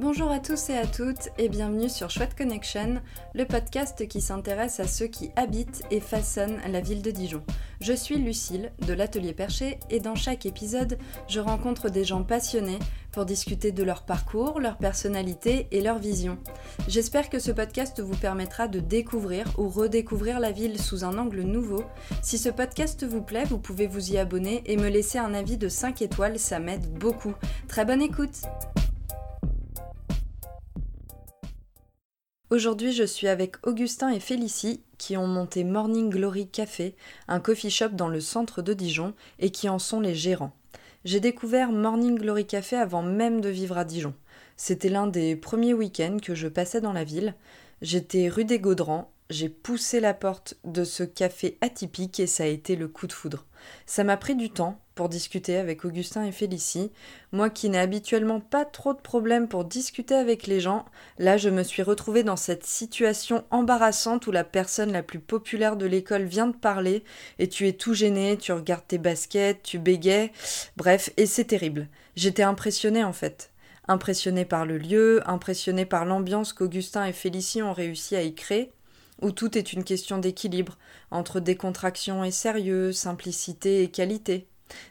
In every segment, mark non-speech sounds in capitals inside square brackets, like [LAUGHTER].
Bonjour à tous et à toutes et bienvenue sur Chouette Connection, le podcast qui s'intéresse à ceux qui habitent et façonnent la ville de Dijon. Je suis Lucille de l'Atelier Perché et dans chaque épisode, je rencontre des gens passionnés pour discuter de leur parcours, leur personnalité et leur vision. J'espère que ce podcast vous permettra de découvrir ou redécouvrir la ville sous un angle nouveau. Si ce podcast vous plaît, vous pouvez vous y abonner et me laisser un avis de 5 étoiles, ça m'aide beaucoup. Très bonne écoute Aujourd'hui, je suis avec Augustin et Félicie qui ont monté Morning Glory Café, un coffee shop dans le centre de Dijon et qui en sont les gérants. J'ai découvert Morning Glory Café avant même de vivre à Dijon. C'était l'un des premiers week-ends que je passais dans la ville. J'étais rue des Gaudrans, j'ai poussé la porte de ce café atypique et ça a été le coup de foudre. Ça m'a pris du temps pour discuter avec Augustin et Félicie. Moi qui n'ai habituellement pas trop de problèmes pour discuter avec les gens, là je me suis retrouvée dans cette situation embarrassante où la personne la plus populaire de l'école vient de parler et tu es tout gêné, tu regardes tes baskets, tu bégayes, bref, et c'est terrible. J'étais impressionnée en fait impressionnée par le lieu, impressionnée par l'ambiance qu'Augustin et Félicie ont réussi à y créer où tout est une question d'équilibre entre décontraction et sérieux, simplicité et qualité.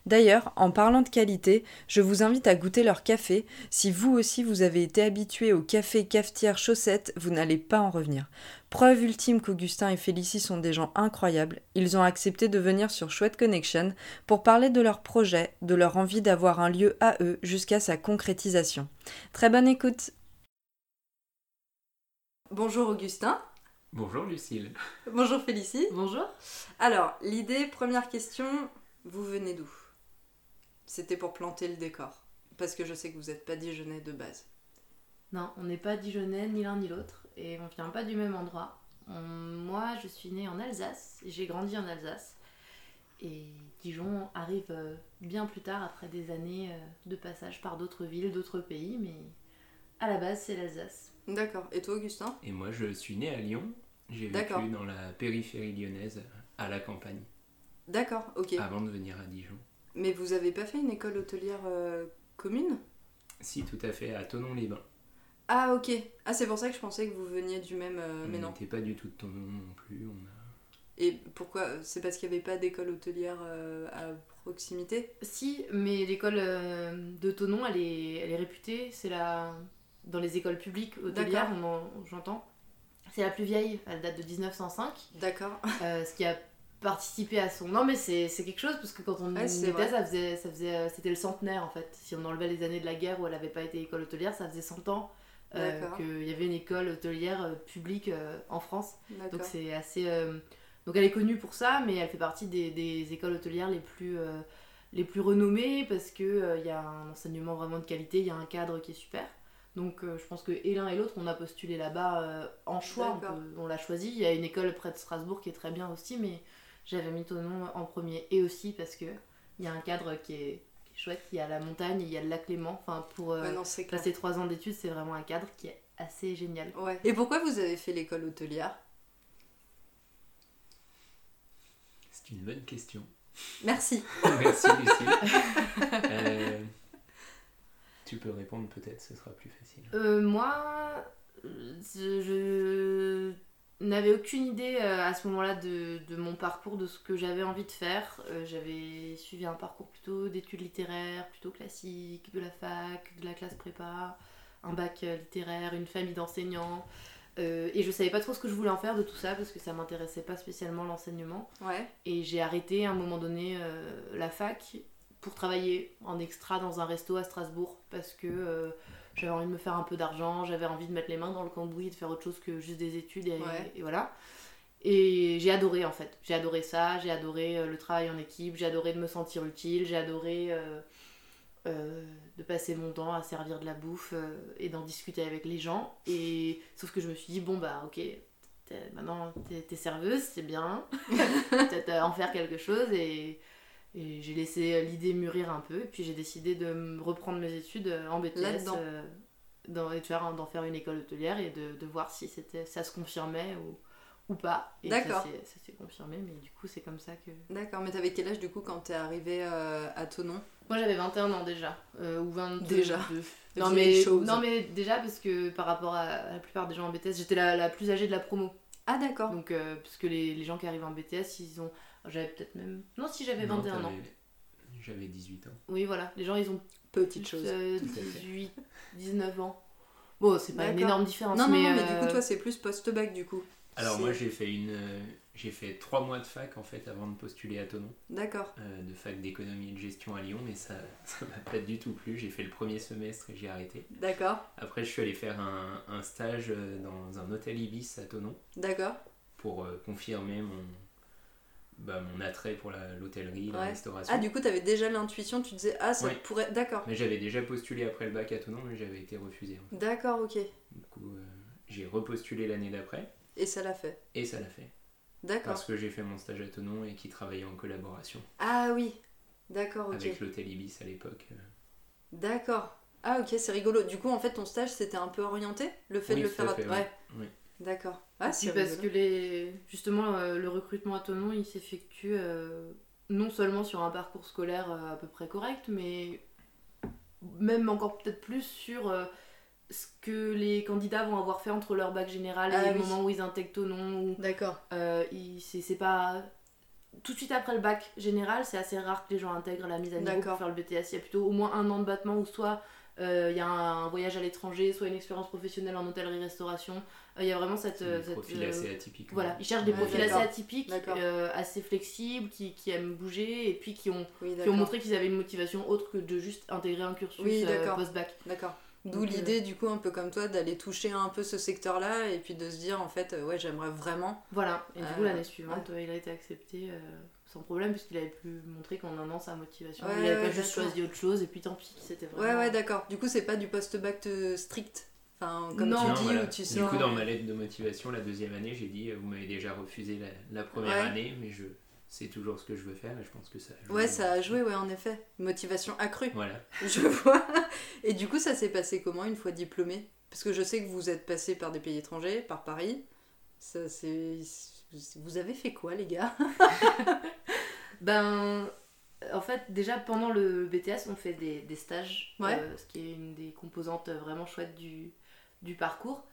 D'ailleurs, en parlant de qualité, je vous invite à goûter leur café. Si vous aussi vous avez été habitué au café cafetière chaussette, vous n'allez pas en revenir. Preuve ultime qu'Augustin et Félicie sont des gens incroyables, ils ont accepté de venir sur Chouette Connection pour parler de leur projet, de leur envie d'avoir un lieu à eux jusqu'à sa concrétisation. Très bonne écoute Bonjour Augustin Bonjour Lucille. Bonjour Félicie. Bonjour. Alors, l'idée, première question, vous venez d'où? C'était pour planter le décor. Parce que je sais que vous n'êtes pas Dijonais de base. Non, on n'est pas Dijonais ni l'un ni l'autre. Et on vient pas du même endroit. moi, je suis née en Alsace. et J'ai grandi en Alsace. Et Dijon arrive euh, bien plus tard, après des années euh, de passage par d'autres villes, d'autres pays. Mais à la base, c'est l'Alsace. D'accord. Et toi, Augustin? Et moi, je suis né à Lyon. J'ai vécu dans la périphérie lyonnaise, à la campagne. D'accord, ok. Avant de venir à Dijon. Mais vous avez pas fait une école hôtelière euh, commune? Si, tout à fait, à Tonon-les-Bains. Ah, ok. Ah, c'est pour ça que je pensais que vous veniez du même. Euh, mais on non. n'était pas du tout de Tonon non plus. On a... Et pourquoi C'est parce qu'il n'y avait pas d'école hôtelière euh, à proximité? Si, mais l'école de Tonon, elle est, elle est réputée. C'est la dans les écoles publiques hôtelières, j'entends. C'est la plus vieille, elle date de 1905. D'accord. Euh, ce qui a participé à son. Non, mais c'est quelque chose parce que quand on était, ça faisait, ça faisait, euh, c'était le centenaire en fait. Si on enlevait les années de la guerre où elle n'avait pas été école hôtelière, ça faisait 100 ans euh, qu'il y avait une école hôtelière publique en France. Donc c'est assez. Donc elle est connue pour ça, mais elle fait partie des, des écoles hôtelières les plus les plus renommées parce que il y a un enseignement vraiment de qualité, il y a un cadre qui est super. Donc euh, je pense que et l'un et l'autre, on a postulé là-bas euh, en choix, on, l'a choisi. Il y a une école près de Strasbourg qui est très bien aussi, mais j'avais mis ton nom en premier. Et aussi parce que il y a un cadre qui est, chouette, il y a la montagne, il y a le lac Léman. Enfin, pour euh, passer trois ans d'études, c'est vraiment un cadre qui est assez génial. Ouais. Et pourquoi vous avez fait l'école hôtelière? C'est une bonne question. Merci. [LAUGHS] Merci Lucie. Tu peux répondre peut-être, ce sera plus facile. Euh, moi, je, n'avais aucune idée euh, à ce moment-là de, mon parcours, de ce que j'avais envie de faire. Euh, j'avais suivi un parcours plutôt d'études littéraires, plutôt classique, de la fac, de la classe prépa, un bac littéraire, une famille d'enseignants. et je savais pas trop ce que je voulais en faire de tout ça parce que ça m'intéressait pas spécialement l'enseignement. Ouais. Et j'ai arrêté à un moment donné la fac pour travailler en extra dans un resto à Strasbourg parce que euh, j'avais envie de me faire un peu d'argent, j'avais envie de mettre les mains dans le cambouis et de faire autre chose que juste des études et, voilà. Et j'ai adoré en fait, j'ai adoré ça, j'ai adoré euh, le travail en équipe, j'ai adoré de me sentir utile, j'ai adoré euh, de passer mon temps à servir de la bouffe et d'en discuter avec les gens. Et sauf que je me suis dit, bon bah ok, maintenant t'es serveuse, c'est bien, [LAUGHS] peut-être en faire quelque chose et et j'ai laissé l'idée mûrir un peu, et puis j'ai décidé de reprendre mes études en BTS, euh, dans, et d'en faire une école hôtelière et de, de voir si c'était, ça se confirmait ou, ou pas. Et D'accord. Ça s'est confirmé, mais du coup, c'est comme ça que. D'accord, mais t'avais quel âge du coup quand t'es arrivé euh, à Tonon Moi j'avais 21 ans déjà, euh, ou 22. Déjà non mais, non, mais déjà parce que par rapport à, la plupart des gens en BTS, j'étais la, la, plus âgée de la promo. Ah d'accord. Donc, euh, puisque les, les, gens qui arrivent en BTS, ils ont. J'avais peut-être même. Non, si j'avais 21 ans. J'avais 18 ans. Oui, voilà, les gens ils ont. Petite chose. 18, 19 ans. Bon, c'est pas une énorme différence. Non, mais, non, mais du coup, toi, c'est plus post-bac du coup. Alors moi j'ai fait une j'ai fait trois mois de fac en fait avant de postuler à Tonon. D'accord. Euh, de fac d'économie et de gestion à Lyon, mais ça [LAUGHS] ça m'a pas du tout plu. J'ai fait le premier semestre et j'ai arrêté. D'accord. Après je suis allé faire un, un, stage euh, dans un hôtel Ibis à Tonon. D'accord. Pour euh, confirmer mon bah, mon attrait pour l'hôtellerie, la, restauration. Ah, du coup, tu avais déjà l'intuition, tu disais, ah, ça pourrait. D'accord. Mais j'avais déjà postulé après le bac à Tonon, mais j'avais été refusé. D'accord, ok. Du coup, j'ai repostulé l'année d'après. Et ça l'a fait. Et ça l'a fait. D'accord. Parce que j'ai fait mon stage à Tonon et qui travaillait en collaboration. Ah oui, d'accord, ok. Avec l'hôtel Ibis à l'époque. Euh. D'accord. Ah ok, c'est rigolo. Du coup, en fait, ton stage, c'était un peu orienté Le fait de le faire à... Ouais. Oui. D'accord. Ah, c'est parce que les... justement, euh, le recrutement à Tonon, il s'effectue euh, non seulement sur un parcours scolaire à peu près correct, mais même encore peut-être plus sur ce que les candidats vont avoir fait entre leur bac général et ah le moment où ils intègrent Tonon. D'accord. Euh, c'est pas. Tout de suite après le bac général, c'est assez rare que les gens intègrent la mise à niveau pour faire le BTS. Il y a plutôt au moins un an de battement où soit euh, il y a un, voyage à l'étranger, soit une expérience professionnelle en hôtellerie-restauration. Euh, il y a vraiment cette. Des profils assez atypiques. Voilà, ils cherchent des profils assez atypiques, assez flexibles, qui, qui, aiment bouger et puis qui ont, qui ont montré qu'ils avaient une motivation autre que de juste intégrer un cursus post-bac. D'accord. D'où l'idée, du coup, un peu comme toi, d'aller toucher un peu ce secteur-là et puis de se dire, en fait, euh, ouais, j'aimerais vraiment. Voilà, et du coup, l'année euh, suivante, il a été accepté euh, sans problème, puisqu'il avait pu montrer qu'en un an sa motivation. il n'avait pas juste choisi autre chose, et puis tant pis, c'était vraiment. Ouais, ouais, d'accord. Du coup, c'est pas du post-bac strict. Enfin, comme non, tu dis, où tu Du coup, dans ma lettre de motivation, la deuxième année, j'ai dit, vous m'avez déjà refusé la, première année, mais je c'est toujours ce que je veux faire et je pense que ça a joué. Ouais, ça a joué, ouais, en effet. Motivation accrue. Voilà. [LAUGHS] Je vois. Et du coup, ça s'est passé comment une fois diplômé? Parce que je sais que vous êtes passé par des pays étrangers, par Paris. Ça, c'est... Vous avez fait quoi, les gars? [LAUGHS] Ben, en fait, déjà pendant le BTS, on fait des, des stages, ouais. Euh, ce qui est une des composantes vraiment chouettes du, du parcours.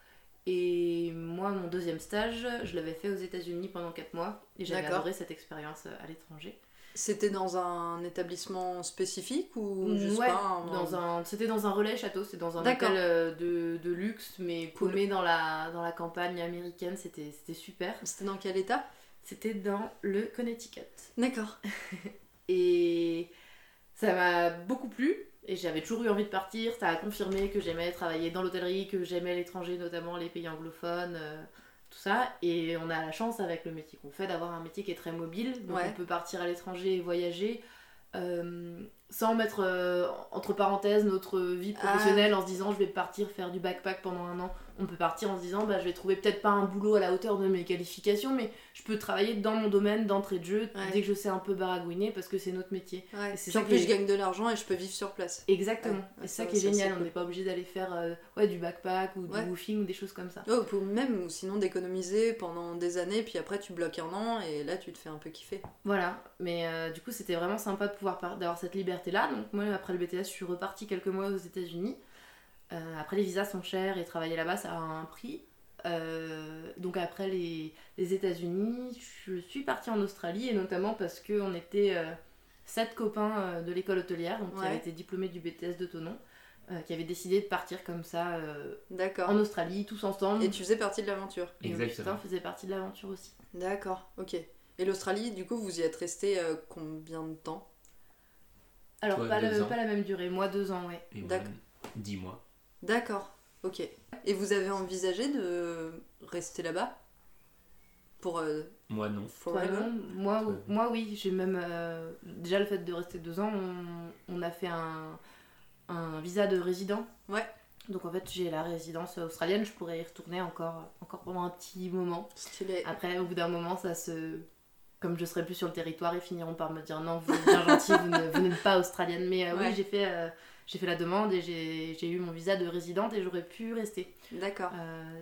Et moi, mon deuxième stage, je l'avais fait aux États-Unis pendant 4 mois et j'avais adoré cette expérience à l'étranger. C'était dans un établissement spécifique ou juste pas dans un... C'était dans un relais château, c'est dans un hôtel euh, de, de, luxe, mais paumé dans la, dans la campagne américaine, c'était super. C'était dans quel état? C'était dans le Connecticut. D'accord. [LAUGHS] et ça m'a beaucoup plu. Et j'avais toujours eu envie de partir. Ça a confirmé que j'aimais travailler dans l'hôtellerie, que j'aimais l'étranger, notamment les pays anglophones, euh, tout ça. Et on a la chance avec le métier qu'on fait d'avoir un métier qui est très mobile. Donc on peut partir à l'étranger et voyager. Euh, sans mettre euh, entre parenthèses notre vie ah. professionnelle en se disant je vais partir faire du backpack pendant un an on peut partir en se disant bah, je vais trouver peut-être pas un boulot à la hauteur de mes qualifications, mais je peux travailler dans mon domaine d'entrée de jeu dès que je sais un peu baragouiner parce que c'est notre métier. C'est ça que je gagne de l'argent et je peux vivre sur place. Exactement. et c'est ça, qui est génial. on n'est pas obligé d'aller faire euh, ouais, du backpack ou du woofing ou des choses comme ça. Ouais, ou même ou sinon d'économiser pendant des années, puis après tu bloques un an et là tu te fais un peu kiffer. Voilà. Mais euh, du coup, c'était vraiment sympa de pouvoir d'avoir cette liberté là. Donc, moi, après le BTS, je suis repartie quelques mois aux États-Unis. Euh, après, les visas sont chers et travailler là-bas, ça a un prix. Euh, donc après les, les États-Unis, je suis partie en Australie et notamment parce qu'on était euh, sept copains de l'école hôtelière, donc qui avaient été diplômés du BTS de Tonon, qui avaient décidé de partir comme ça en Australie, tous ensemble. Et tu faisais partie de l'aventure. Exactement. faisait partie de l'aventure aussi. D'accord, ok. Et l'Australie, du coup, vous y êtes resté combien de temps? Alors, pas, pas, la même durée, moi deux ans, ouais. D'accord. Dix mois. D'accord, ok. Et vous avez envisagé de rester là-bas? Pour euh, moi non. Moi, moi oui, j'ai même euh, déjà le fait de rester deux ans, on, a fait un, un, visa de résident. Ouais. Donc en fait j'ai la résidence australienne, je pourrais y retourner encore, encore pendant un petit moment. Stylé. Après au bout d'un moment ça se... Comme je serai plus sur le territoire, ils finiront par me dire non, vous êtes bien gentil, vous n'êtes pas australienne. Mais euh, oui j'ai fait j'ai fait la demande et j'ai eu mon visa de résidente et j'aurais pu rester. D'accord.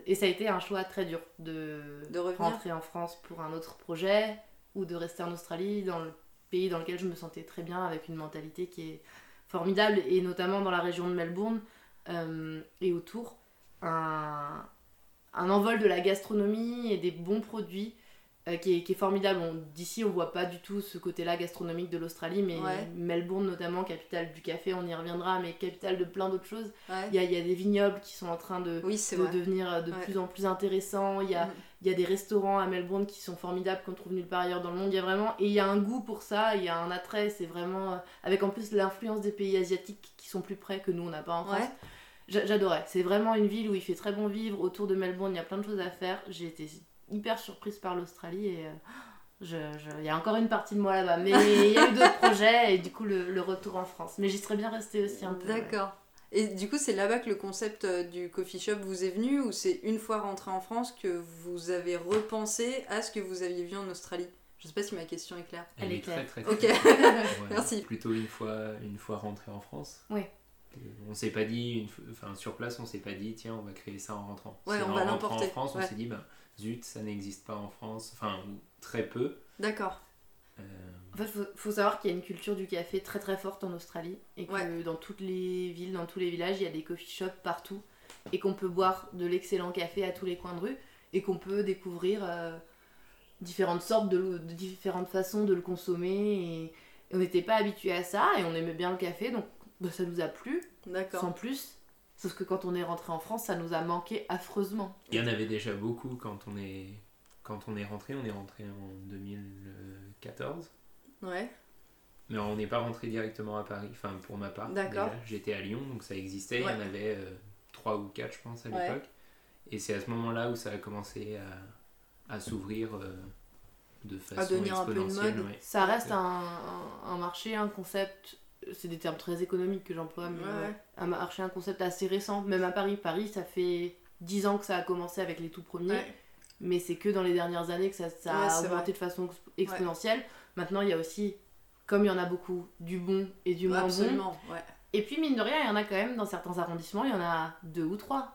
et ça a été un choix très dur de, de rentrer en France pour un autre projet ou de rester en Australie, dans le pays dans lequel je me sentais très bien, avec une mentalité qui est formidable, et notamment dans la région de Melbourne et autour. Un, un envol de la gastronomie et des bons produits euh, qui, est, formidable. D'ici, on voit pas du tout ce côté-là gastronomique de l'Australie, mais Melbourne, notamment, capitale du café, on y reviendra, mais capitale de plein d'autres choses. Il y, a, des vignobles qui sont en train de, devenir euh, de plus en plus intéressants. Il y, a, mm. y a des restaurants à Melbourne qui sont formidables qu'on trouve nulle part ailleurs dans le monde. Il y a vraiment, et il y a un goût pour ça, il y a un attrait. C'est vraiment, euh, avec en plus l'influence des pays asiatiques qui sont plus près que nous, on n'a pas en France. J'adorais. C'est vraiment une ville où il fait très bon vivre. Autour de Melbourne, il y a plein de choses à faire. J'ai été hyper surprise par l'Australie et euh, il y a encore une partie de moi là-bas. Mais il y a eu d'autres [LAUGHS] projets et du coup le, retour en France. Mais j'y serais bien restée aussi un peu. D'accord. Et du coup, c'est là-bas que le concept euh, du coffee shop vous est venu ou c'est une fois rentré en France que vous avez repensé à ce que vous aviez vu en Australie? Je sais pas si ma question est claire. Elle, est, claire. Très, très, Ok, [LAUGHS] merci. Plutôt une fois, une fois rentré en France. Oui. On s'est pas dit, enfin sur place, on s'est pas dit, tiens, on va créer ça en rentrant. Ouais, on va l'emporter. En France, on s'est dit, ben, zut, ça n'existe pas en France, enfin très peu. D'accord. Euh, en fait, faut, faut savoir qu'il y a une culture du café très très forte en Australie et que dans toutes les villes, dans tous les villages, il y a des coffee shops partout et qu'on peut boire de l'excellent café à tous les coins de rue et qu'on peut découvrir euh, différentes sortes de, différentes façons de le consommer et, on n'était pas habitué à ça et on aimait bien le café donc bah, ça nous a plu, sans plus. Sauf que quand on est rentré en France, ça nous a manqué affreusement. Il y en avait déjà beaucoup quand on est, quand on est rentré. On est rentré en 2014. Ouais. Mais on n'est pas rentré directement à Paris, enfin pour ma part. D'accord. J'étais à Lyon, donc ça existait. Il y en avait euh, trois ou quatre, je pense, à l'époque. Et c'est à ce moment-là où ça a commencé à, à s'ouvrir euh, de façon à devenir un peu une mode. Ça reste un, un, marché, un concept c'est des termes très économiques que j'emploie, mais un marché, un concept assez récent, même à Paris. Paris, ça fait 10 ans que ça a commencé avec les tout premiers, mais c'est que dans les dernières années que ça, a augmenté de façon exponentielle. Maintenant, il y a aussi, comme il y en a beaucoup, du bon et du moins bon. Et puis, mine de rien, il y en a quand même dans certains arrondissements, il y en a deux ou trois.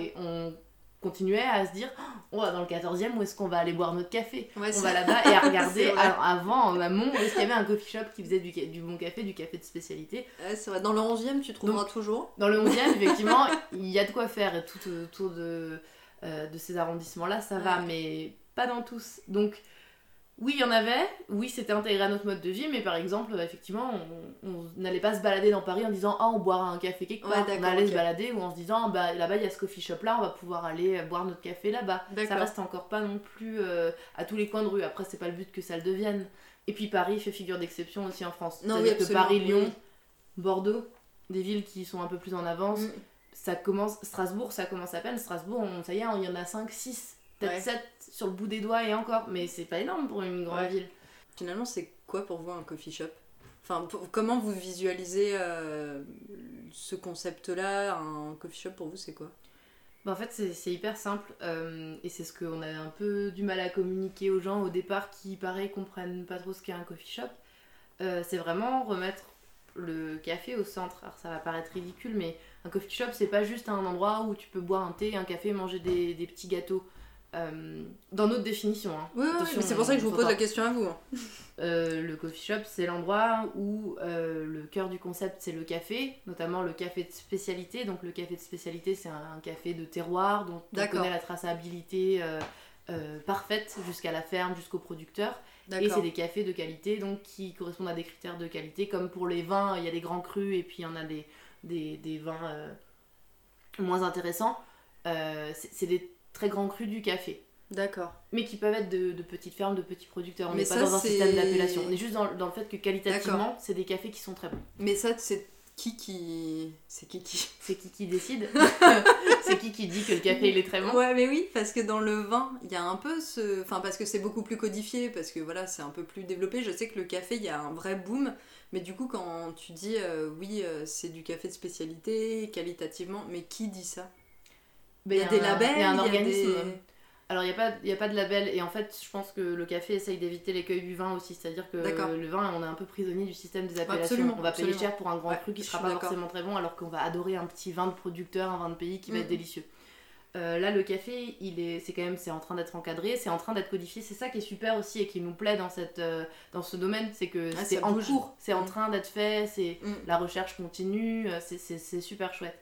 et on continuait à se dire oh, dans le 14e où est-ce qu'on va aller boire notre café on va là-bas et à [LAUGHS] regarder. avant en amont est-ce qu'il y avait un coffee shop qui faisait du, du bon café du café de spécialité c'est vrai. Dans le 11e tu trouveras toujours. dans le 11e [LAUGHS] effectivement il y a de quoi faire et tout autour de, euh, de ces arrondissements là ça va mais pas dans tous. Donc oui, il y en avait, oui, c'était intégré à notre mode de vie, mais par exemple, effectivement, on n'allait pas se balader dans Paris en disant Ah, on boira un café quelque part. on allait se balader ou en se disant bah, Là-bas, il y a ce coffee shop là, on va pouvoir aller euh, boire notre café là-bas. Ça reste encore pas non plus euh, à tous les coins de rue. Après, c'est pas le but que ça le devienne. Et puis Paris fait figure d'exception aussi en France. C'est-à-dire que Paris, Lyon, Bordeaux, des villes qui sont un peu plus en avance. Mm. Ça commence, Strasbourg, ça commence à peine. Strasbourg, ça y est, il y en a 5, 6 peut-être 7 sur le bout des doigts et encore, mais c'est pas énorme pour une grande ville. Finalement, c'est quoi pour vous un coffee shop? Enfin, comment vous visualisez euh, ce concept-là? Un coffee shop pour vous, c'est quoi? Bah en fait, c'est hyper simple euh, et c'est ce qu'on a un peu du mal à communiquer aux gens au départ qui, pareil, comprennent pas trop ce qu'est un coffee shop. Euh, c'est vraiment remettre le café au centre. Alors ça va paraître ridicule, mais un coffee shop, c'est pas juste un endroit où tu peux boire un thé, un café, manger des, des petits gâteaux. Euh, dans notre définition. Hein. Oui, c'est pour ça que je vous pose la question à vous. Hein. Euh, le coffee shop, c'est l'endroit où euh, le cœur du concept, c'est le café, notamment le café de spécialité. Donc le café de spécialité, c'est un, café de terroir dont on connaît la traçabilité parfaite jusqu'à la ferme, jusqu'au producteur. Et c'est des cafés de qualité donc qui correspondent à des critères de qualité. Comme pour les vins, il y a des grands crus et puis il y en a des, des, des vins moins intéressants. c'est des très grands crus du café. D'accord. Mais qui peuvent être de, petites fermes, de petits producteurs. On n'est pas dans un système d'appellation. On est juste dans, le fait que qualitativement, c'est des cafés qui sont très bons. Mais ça, c'est qui qui. C'est qui qui. [LAUGHS] C'est qui qui décide [LAUGHS] C'est qui qui dit que le café il est très bon Ouais, mais oui, parce que dans le vin, il y a un peu ce. Enfin, parce que c'est beaucoup plus codifié, parce que voilà, c'est un peu plus développé. Je sais que le café, il y a un vrai boom. Mais du coup, quand tu dis euh, oui, euh, c'est du café de spécialité, qualitativement, mais qui dit ça? Il y a des labels, il y a un organisme. Alors, il n'y a, pas, a pas de label, et en fait, je pense que le café essaye d'éviter l'écueil du vin aussi, c'est-à-dire que le vin, on est un peu prisonnier du système des appellations. on va payer cher pour un grand cru qui sera pas forcément très bon, alors qu'on va adorer un petit vin de producteur, un vin de pays qui va être délicieux. Euh, là, le café, il est, c'est quand même, c'est en train d'être encadré, c'est en train d'être codifié. C'est ça qui est super aussi et qui nous plaît dans cette, euh, dans ce domaine, c'est que ah, c'est en cours, c'est en mm. train d'être fait, c'est mm. la recherche continue, euh, c'est super chouette.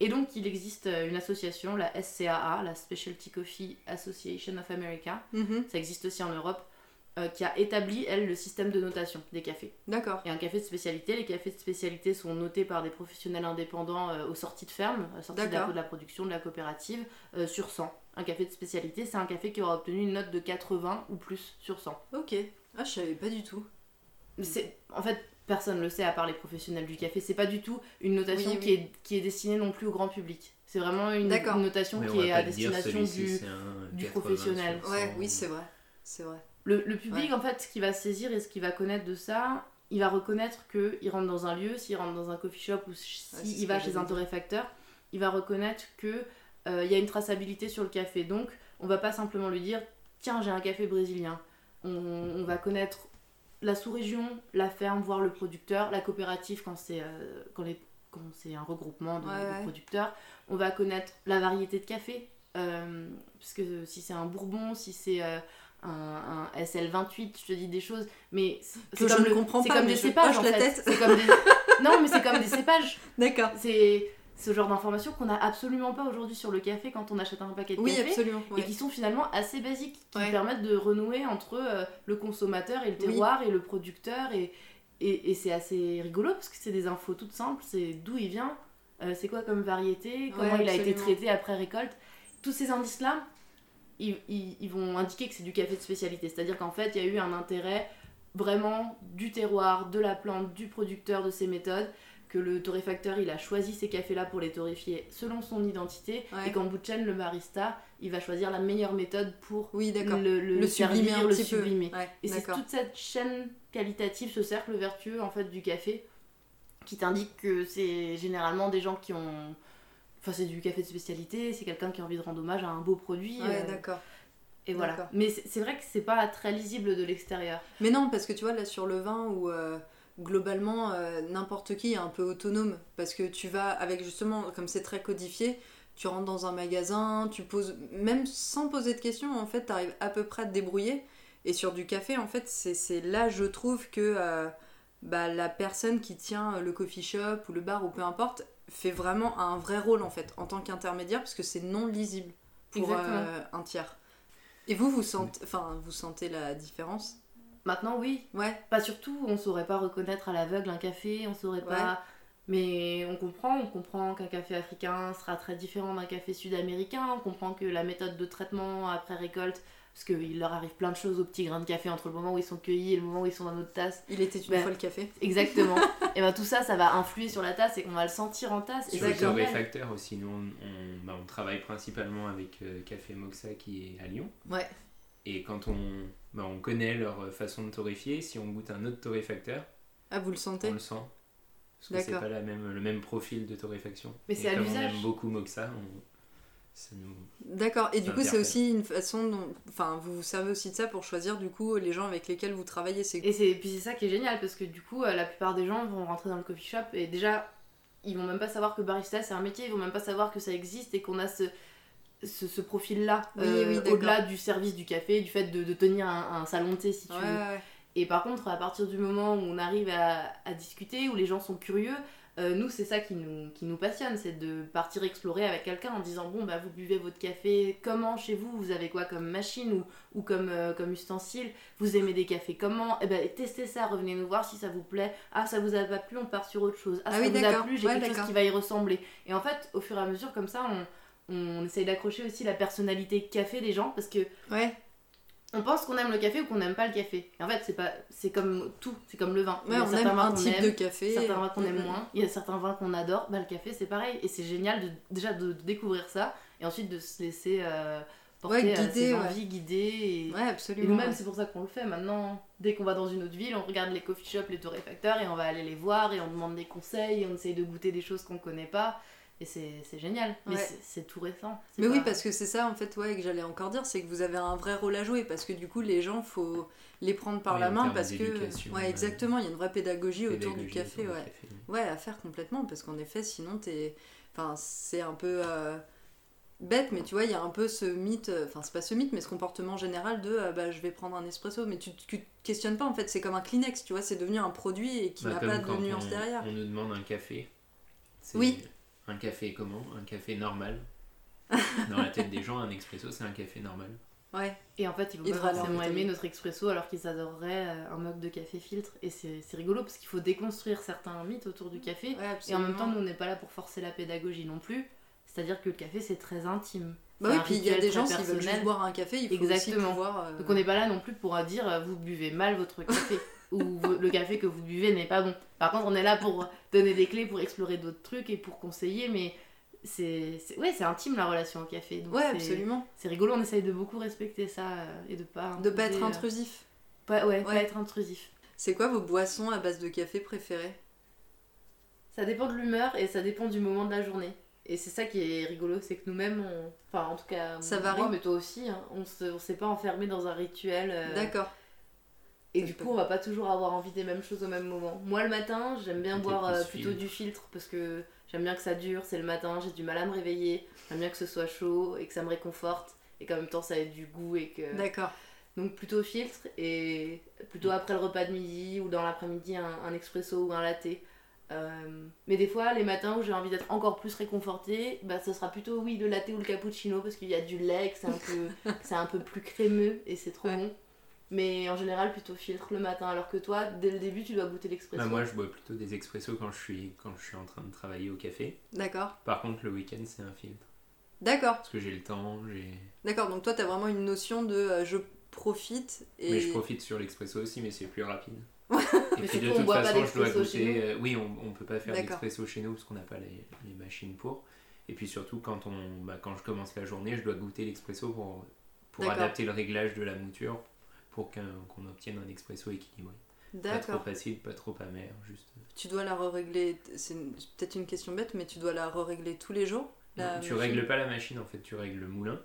Et donc, il existe une association, la SCAA, la Specialty Coffee Association of America. Mm-hmm. Ça existe aussi en Europe. Euh, qui a établi, elle, le système de notation des cafés. D'accord. Et un café de spécialité, les cafés de spécialité sont notés par des professionnels indépendants euh, aux sorties de ferme, aux sorties de la, de la, production, de la coopérative, euh, sur 100. Un café de spécialité, c'est un café qui aura obtenu une note de 80 ou plus sur 100. Ok. Ah, je savais pas du tout. C'est, en fait, personne ne le sait à part les professionnels du café. C'est pas du tout une notation Qui, est, qui est destinée non plus au grand public. C'est vraiment une, notation qui est à destination du, du professionnel. Ouais, oui, c'est vrai. C'est vrai. Le, public, en fait, ce qu'il va saisir et ce qu'il va connaître de ça, il va reconnaître qu'il rentre dans un lieu, s'il rentre dans un coffee shop ou s'il va chez un torréfacteur, il va reconnaître qu'il euh, y a une traçabilité sur le café. Donc, on va pas simplement lui dire tiens, j'ai un café brésilien. On, va connaître la sous-région, la ferme, voir le producteur, la coopérative quand c'est euh, quand, c'est un regroupement de, producteurs. On va connaître la variété de café, euh, parce que si c'est un bourbon, si c'est un, SL28, je te dis des choses, mais c'est comme, le, comprends comme des cépages en fait. non, mais c'est comme des cépages. [LAUGHS] D'accord. C'est ce genre d'informations qu'on n'a absolument pas aujourd'hui sur le café quand on achète un paquet de oui, café. Absolument, Et qui sont finalement assez basiques, qui permettent de renouer entre euh, le consommateur et le terroir et le producteur. Et, et, c'est assez rigolo parce que c'est des infos toutes simples c'est d'où il vient, euh, c'est quoi comme variété, comment il a été traité après récolte. Tous ces indices-là, ils, vont indiquer que c'est du café de spécialité. C'est-à-dire qu'en fait, il y a eu un intérêt vraiment du terroir, de la plante, du producteur, de ses méthodes, que le torréfacteur, il a choisi ces cafés-là pour les torréfier selon son identité, et qu'en bout de chaîne, le barista, il va choisir la meilleure méthode pour oui, le, le, sublimer, le sublimer. et c'est toute cette chaîne qualitative, ce cercle vertueux en fait du café, qui t'indique que c'est généralement des gens qui ont Enfin, c'est du café de spécialité, c'est quelqu'un qui a envie de rendre hommage à un beau produit. Ouais, euh, d'accord. Et voilà. Mais c'est vrai que c'est pas très lisible de l'extérieur. Mais non, parce que tu vois, là sur le vin, où euh, globalement, euh, n'importe qui est un peu autonome. Parce que tu vas, avec justement, comme c'est très codifié, tu rentres dans un magasin, tu poses, même sans poser de questions, en fait, tu arrives à peu près à te débrouiller. Et sur du café, en fait, c'est là, je trouve que bah, la personne qui tient le coffee shop ou le bar ou peu importe, fait vraiment un vrai rôle en fait en tant qu'intermédiaire parce que c'est non lisible pour euh, un tiers. Et vous, vous sentez, enfin, vous sentez la différence? Maintenant, oui. Ouais. Pas surtout, on saurait pas reconnaître à l'aveugle un café, on saurait pas. Mais on comprend, on comprend qu'un café africain sera très différent d'un café sud-américain, on comprend que la méthode de traitement après récolte parce qu'il leur arrive plein de choses aux petits grains de café entre le moment où ils sont cueillis et le moment où ils sont dans notre tasse. Il était une ben, fois le café. Exactement. [LAUGHS] et ben tout ça, ça va influer sur la tasse et qu'on va le sentir en tasse. Sur le réfacteur aussi, nous on, bah, on, travaille principalement avec euh, Café Moxa qui est à Lyon. Ouais. Et quand on, bah, on connaît leur façon de torréfier, si on goûte un autre torréfacteur, ah vous le sentez On le sent. Parce que c'est pas la même, le même profil de torréfaction. Mais c'est à l'usage. On aime beaucoup Moxa, on, D'accord, et du coup c'est aussi une façon dont... Enfin, vous vous servez aussi de ça pour choisir du coup les gens avec lesquels vous travaillez. Et c'est puis c'est ça qui est génial parce que du coup euh, la plupart des gens vont rentrer dans le coffee shop et déjà ils vont même pas savoir que barista c'est un métier, ils vont même pas savoir que ça existe et qu'on a ce, ce, profil-là euh, au-delà du service du café, du fait de, tenir un, salon de thé si tu veux. Et par contre à partir du moment où on arrive à, à discuter, où les gens sont curieux, euh, nous, c'est ça qui nous, qui nous passionne, c'est de partir explorer avec quelqu'un en disant bon, bah, vous buvez votre café comment chez vous? Vous avez quoi comme machine ou, ou comme, euh, comme ustensile? Vous aimez des cafés comment? Eh ben, testez ça, revenez nous voir si ça vous plaît. Ah, ça vous a pas plu, on part sur autre chose. Ah, ah ça vous a plu, j'ai quelque chose qui va y ressembler. Et en fait, au fur et à mesure, comme ça, on, on essaye d'accrocher aussi la personnalité café des gens parce que. Ouais on pense qu'on aime le café ou qu'on n'aime pas le café. en fait, c'est pas, c'est comme tout, c'est comme le vin. il y a on certains aime vins un type aime, de café. Certains vins qu'on aime moins. Il y a certains vins qu'on adore. Bah, le café, c'est pareil. Et c'est génial de, déjà de, découvrir ça et ensuite de se laisser euh, porter ouais, guider, ses envies, guider. Et, ouais, absolument. nous-mêmes, c'est pour ça qu'on le fait. Maintenant, dès qu'on va dans une autre ville, on regarde les coffee shops, les torréfacteurs et on va aller les voir et on demande des conseils et on essaye de goûter des choses qu'on connaît pas. Et c'est génial. Mais c'est tout récent. Mais oui, parce que c'est ça, en fait, ouais, que j'allais encore dire, c'est que vous avez un vrai rôle à jouer. Parce que du coup, les gens, faut les prendre par la main. Parce que. Ouais, exactement. Il y a une vraie pédagogie, autour du café. ouais. ouais, à faire complètement. Parce qu'en effet, sinon, t'es. Enfin, c'est un peu. Euh, bête, mais tu vois, il y a un peu ce mythe, enfin c'est pas ce mythe, mais ce comportement général de euh, bah, je vais prendre un espresso, mais tu, te questionnes pas en fait, c'est comme un Kleenex, tu vois, c'est devenu un produit et qui bah, n'a pas de nuance derrière. On nous demande un café. Oui. Un café comment Un café normal. [LAUGHS] Dans la tête des gens, un expresso c'est un café normal. Ouais. Et en fait, ils vont pas forcément aimer notre expresso alors qu'ils adoreraient euh, un mug de café filtre. Et c'est rigolo parce qu'il faut déconstruire certains mythes autour du café. et en même temps, nous, on n'est pas là pour forcer la pédagogie non plus. C'est-à-dire que le café, c'est très intime. Bah oui, puis il y a des gens qui veulent juste boire un café, il faut Exactement. aussi pouvoir... Euh, Donc on n'est pas là non plus pour dire euh, vous buvez mal votre café [LAUGHS] ou le café que vous buvez n'est pas bon. Par contre, on est là pour donner des clés, pour explorer d'autres trucs et pour conseiller, mais c'est ouais, c'est intime la relation au café. Donc ouais, absolument. C'est rigolo, on essaye de beaucoup respecter ça euh, et de pas... De pas être intrusif. Pas, ouais, pas être intrusif. C'est quoi vos boissons à base de café préférées? Ça dépend de l'humeur et ça dépend du moment de la journée. Et c'est ça qui est rigolo, c'est que nous-mêmes, enfin en tout cas, ça varie. mais toi aussi, hein, on ne s'est pas enfermé dans un rituel. Euh, D'accord. Et du coup, on va pas toujours avoir envie des mêmes choses au même moment. Moi, le matin, j'aime bien boire euh, plutôt du filtre parce que j'aime bien que ça dure, c'est le matin, j'ai du mal à me réveiller, j'aime bien que ce soit chaud et que ça me réconforte et qu'en même temps ça ait du goût et que. D'accord. Donc plutôt filtre et plutôt après le repas de midi ou dans l'après-midi un, un, expresso ou un latte euh, mais des fois, les matins où j'ai envie d'être encore plus réconfortée, bah, ce sera plutôt oui le latte ou le cappuccino parce qu'il y a du lait, c'est un, peu, [LAUGHS] c'est un peu plus crémeux et c'est trop bon. Mais en général, plutôt filtre le matin. Alors que toi, dès le début, tu dois goûter l'expresso. Bah, moi, je bois plutôt des expressos quand je suis, quand je suis en train de travailler au café. D'accord. Par contre, le week-end, c'est un filtre. D'accord. Parce que j'ai le temps, j'ai. D'accord, donc toi, tu as vraiment une notion de euh, je profite. Et... Mais je profite sur l'expresso aussi, mais c'est plus rapide. [LAUGHS] Et puis de toute façon, je dois goûter. Euh, oui, on, on peut pas faire d'expresso chez nous parce qu'on n'a pas les, les, machines pour. Et puis surtout, quand, on, bah, quand je commence la journée, je dois goûter l'expresso pour, pour adapter le réglage de la mouture pour qu'on obtienne un expresso équilibré. Pas trop facile, pas trop amer, juste. Tu dois la régler c'est peut-être une question bête, mais tu dois la régler tous les jours Tu règles pas la machine en fait, tu règles le moulin.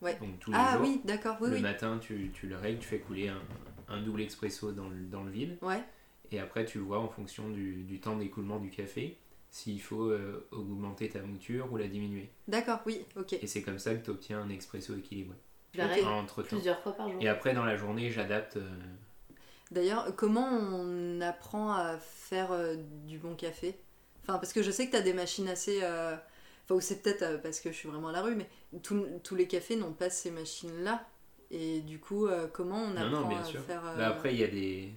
Ouais. Donc tous les ah oui, d'accord, oui. Le matin, tu, tu, le règles, tu fais couler un, un double expresso dans le, dans le vide. Ouais. Et après, tu vois en fonction du, du temps d'écoulement du café s'il faut euh, augmenter ta mouture ou la diminuer. D'accord, oui, ok. Et c'est comme ça que tu obtiens un expresso équilibré. Entre plusieurs fois par jour. Et après, dans la journée, j'adapte. Euh, D'ailleurs, comment on apprend à faire euh, du bon café? Enfin, parce que je sais que tu as des machines assez. Enfin, ou c'est peut-être parce que je suis vraiment à la rue, mais tous les cafés n'ont pas ces machines-là. Et du coup, euh, comment on apprend non, bien à sûr. faire... Euh, après, il y a des...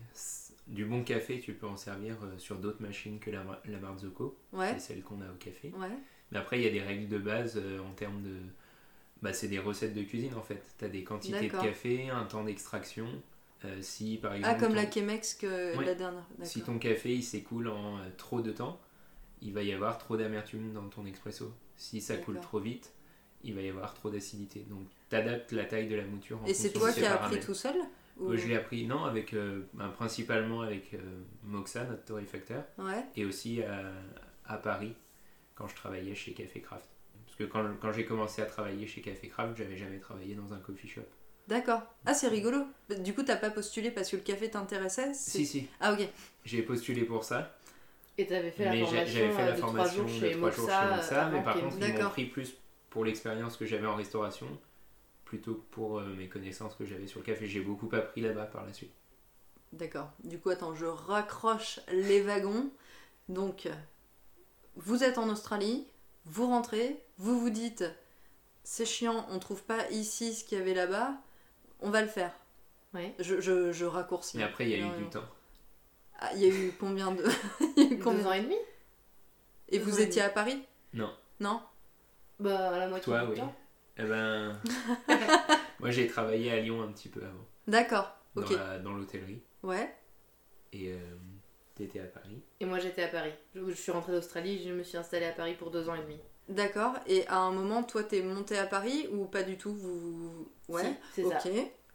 Du bon café, tu peux en servir euh, sur d'autres machines que la, la Marzocco. Ouais. C'est celle qu'on a au café. Ouais. Mais après, il y a des règles de base en termes de... Bah, c'est des recettes de cuisine en fait. Tu as des quantités de café, un temps d'extraction. si par exemple. Ah, comme la Chemex que la dernière. Si ton café il s'écoule en trop de temps, il va y avoir trop d'amertume dans ton expresso. Si ça coule trop vite, il va y avoir trop d'acidité. Donc tu adaptes la taille de la mouture. En Et c'est toi qui as appris tout seul ou... Je l'ai appris, non, avec, euh, ben, principalement avec euh, Moxa, notre torréfacteur. Ouais. Et aussi à, à, Paris, quand je travaillais chez Café Craft. Parce que quand, quand j'ai commencé à travailler chez Café Craft, j'avais jamais travaillé dans un coffee shop. D'accord. Ah, c'est rigolo. Du coup, t'as pas postulé parce que le café t'intéressait Si, si. Ah, ok. J'ai postulé pour ça. Et t'avais fait, la formation, fait la euh, formation de 3 jours chez Moxa, mais par contre, ils m'ont pris plus pour l'expérience que j'avais en restauration plutôt que pour euh, mes connaissances que j'avais sur le café. J'ai beaucoup appris là-bas par la suite. D'accord. Du coup, attends, je raccroche les wagons. Donc, vous êtes en Australie, vous rentrez, vous vous dites c'est chiant, on trouve pas ici ce qu'il y avait là-bas, on va le faire. Oui. Je, je, je raccourcis. Mais après, il y a eu du temps. Ah, il y a eu combien de. [LAUGHS] combien... Deux ans et demi Et vous étiez à Paris? Non. Non? Bah, à la moitié Toi, du oui. temps. Eh ben, [LAUGHS] moi j'ai travaillé à Lyon un petit peu avant. D'accord, ok. Dans l'hôtellerie. Ouais. Et euh, t'étais à Paris. Et moi j'étais à Paris. Je, suis rentrée d'Australie, je me suis installée à Paris pour deux ans et demi. D'accord. Et à un moment, toi, t'es montée à Paris ou pas du tout? Vous... Ouais, c'est ça.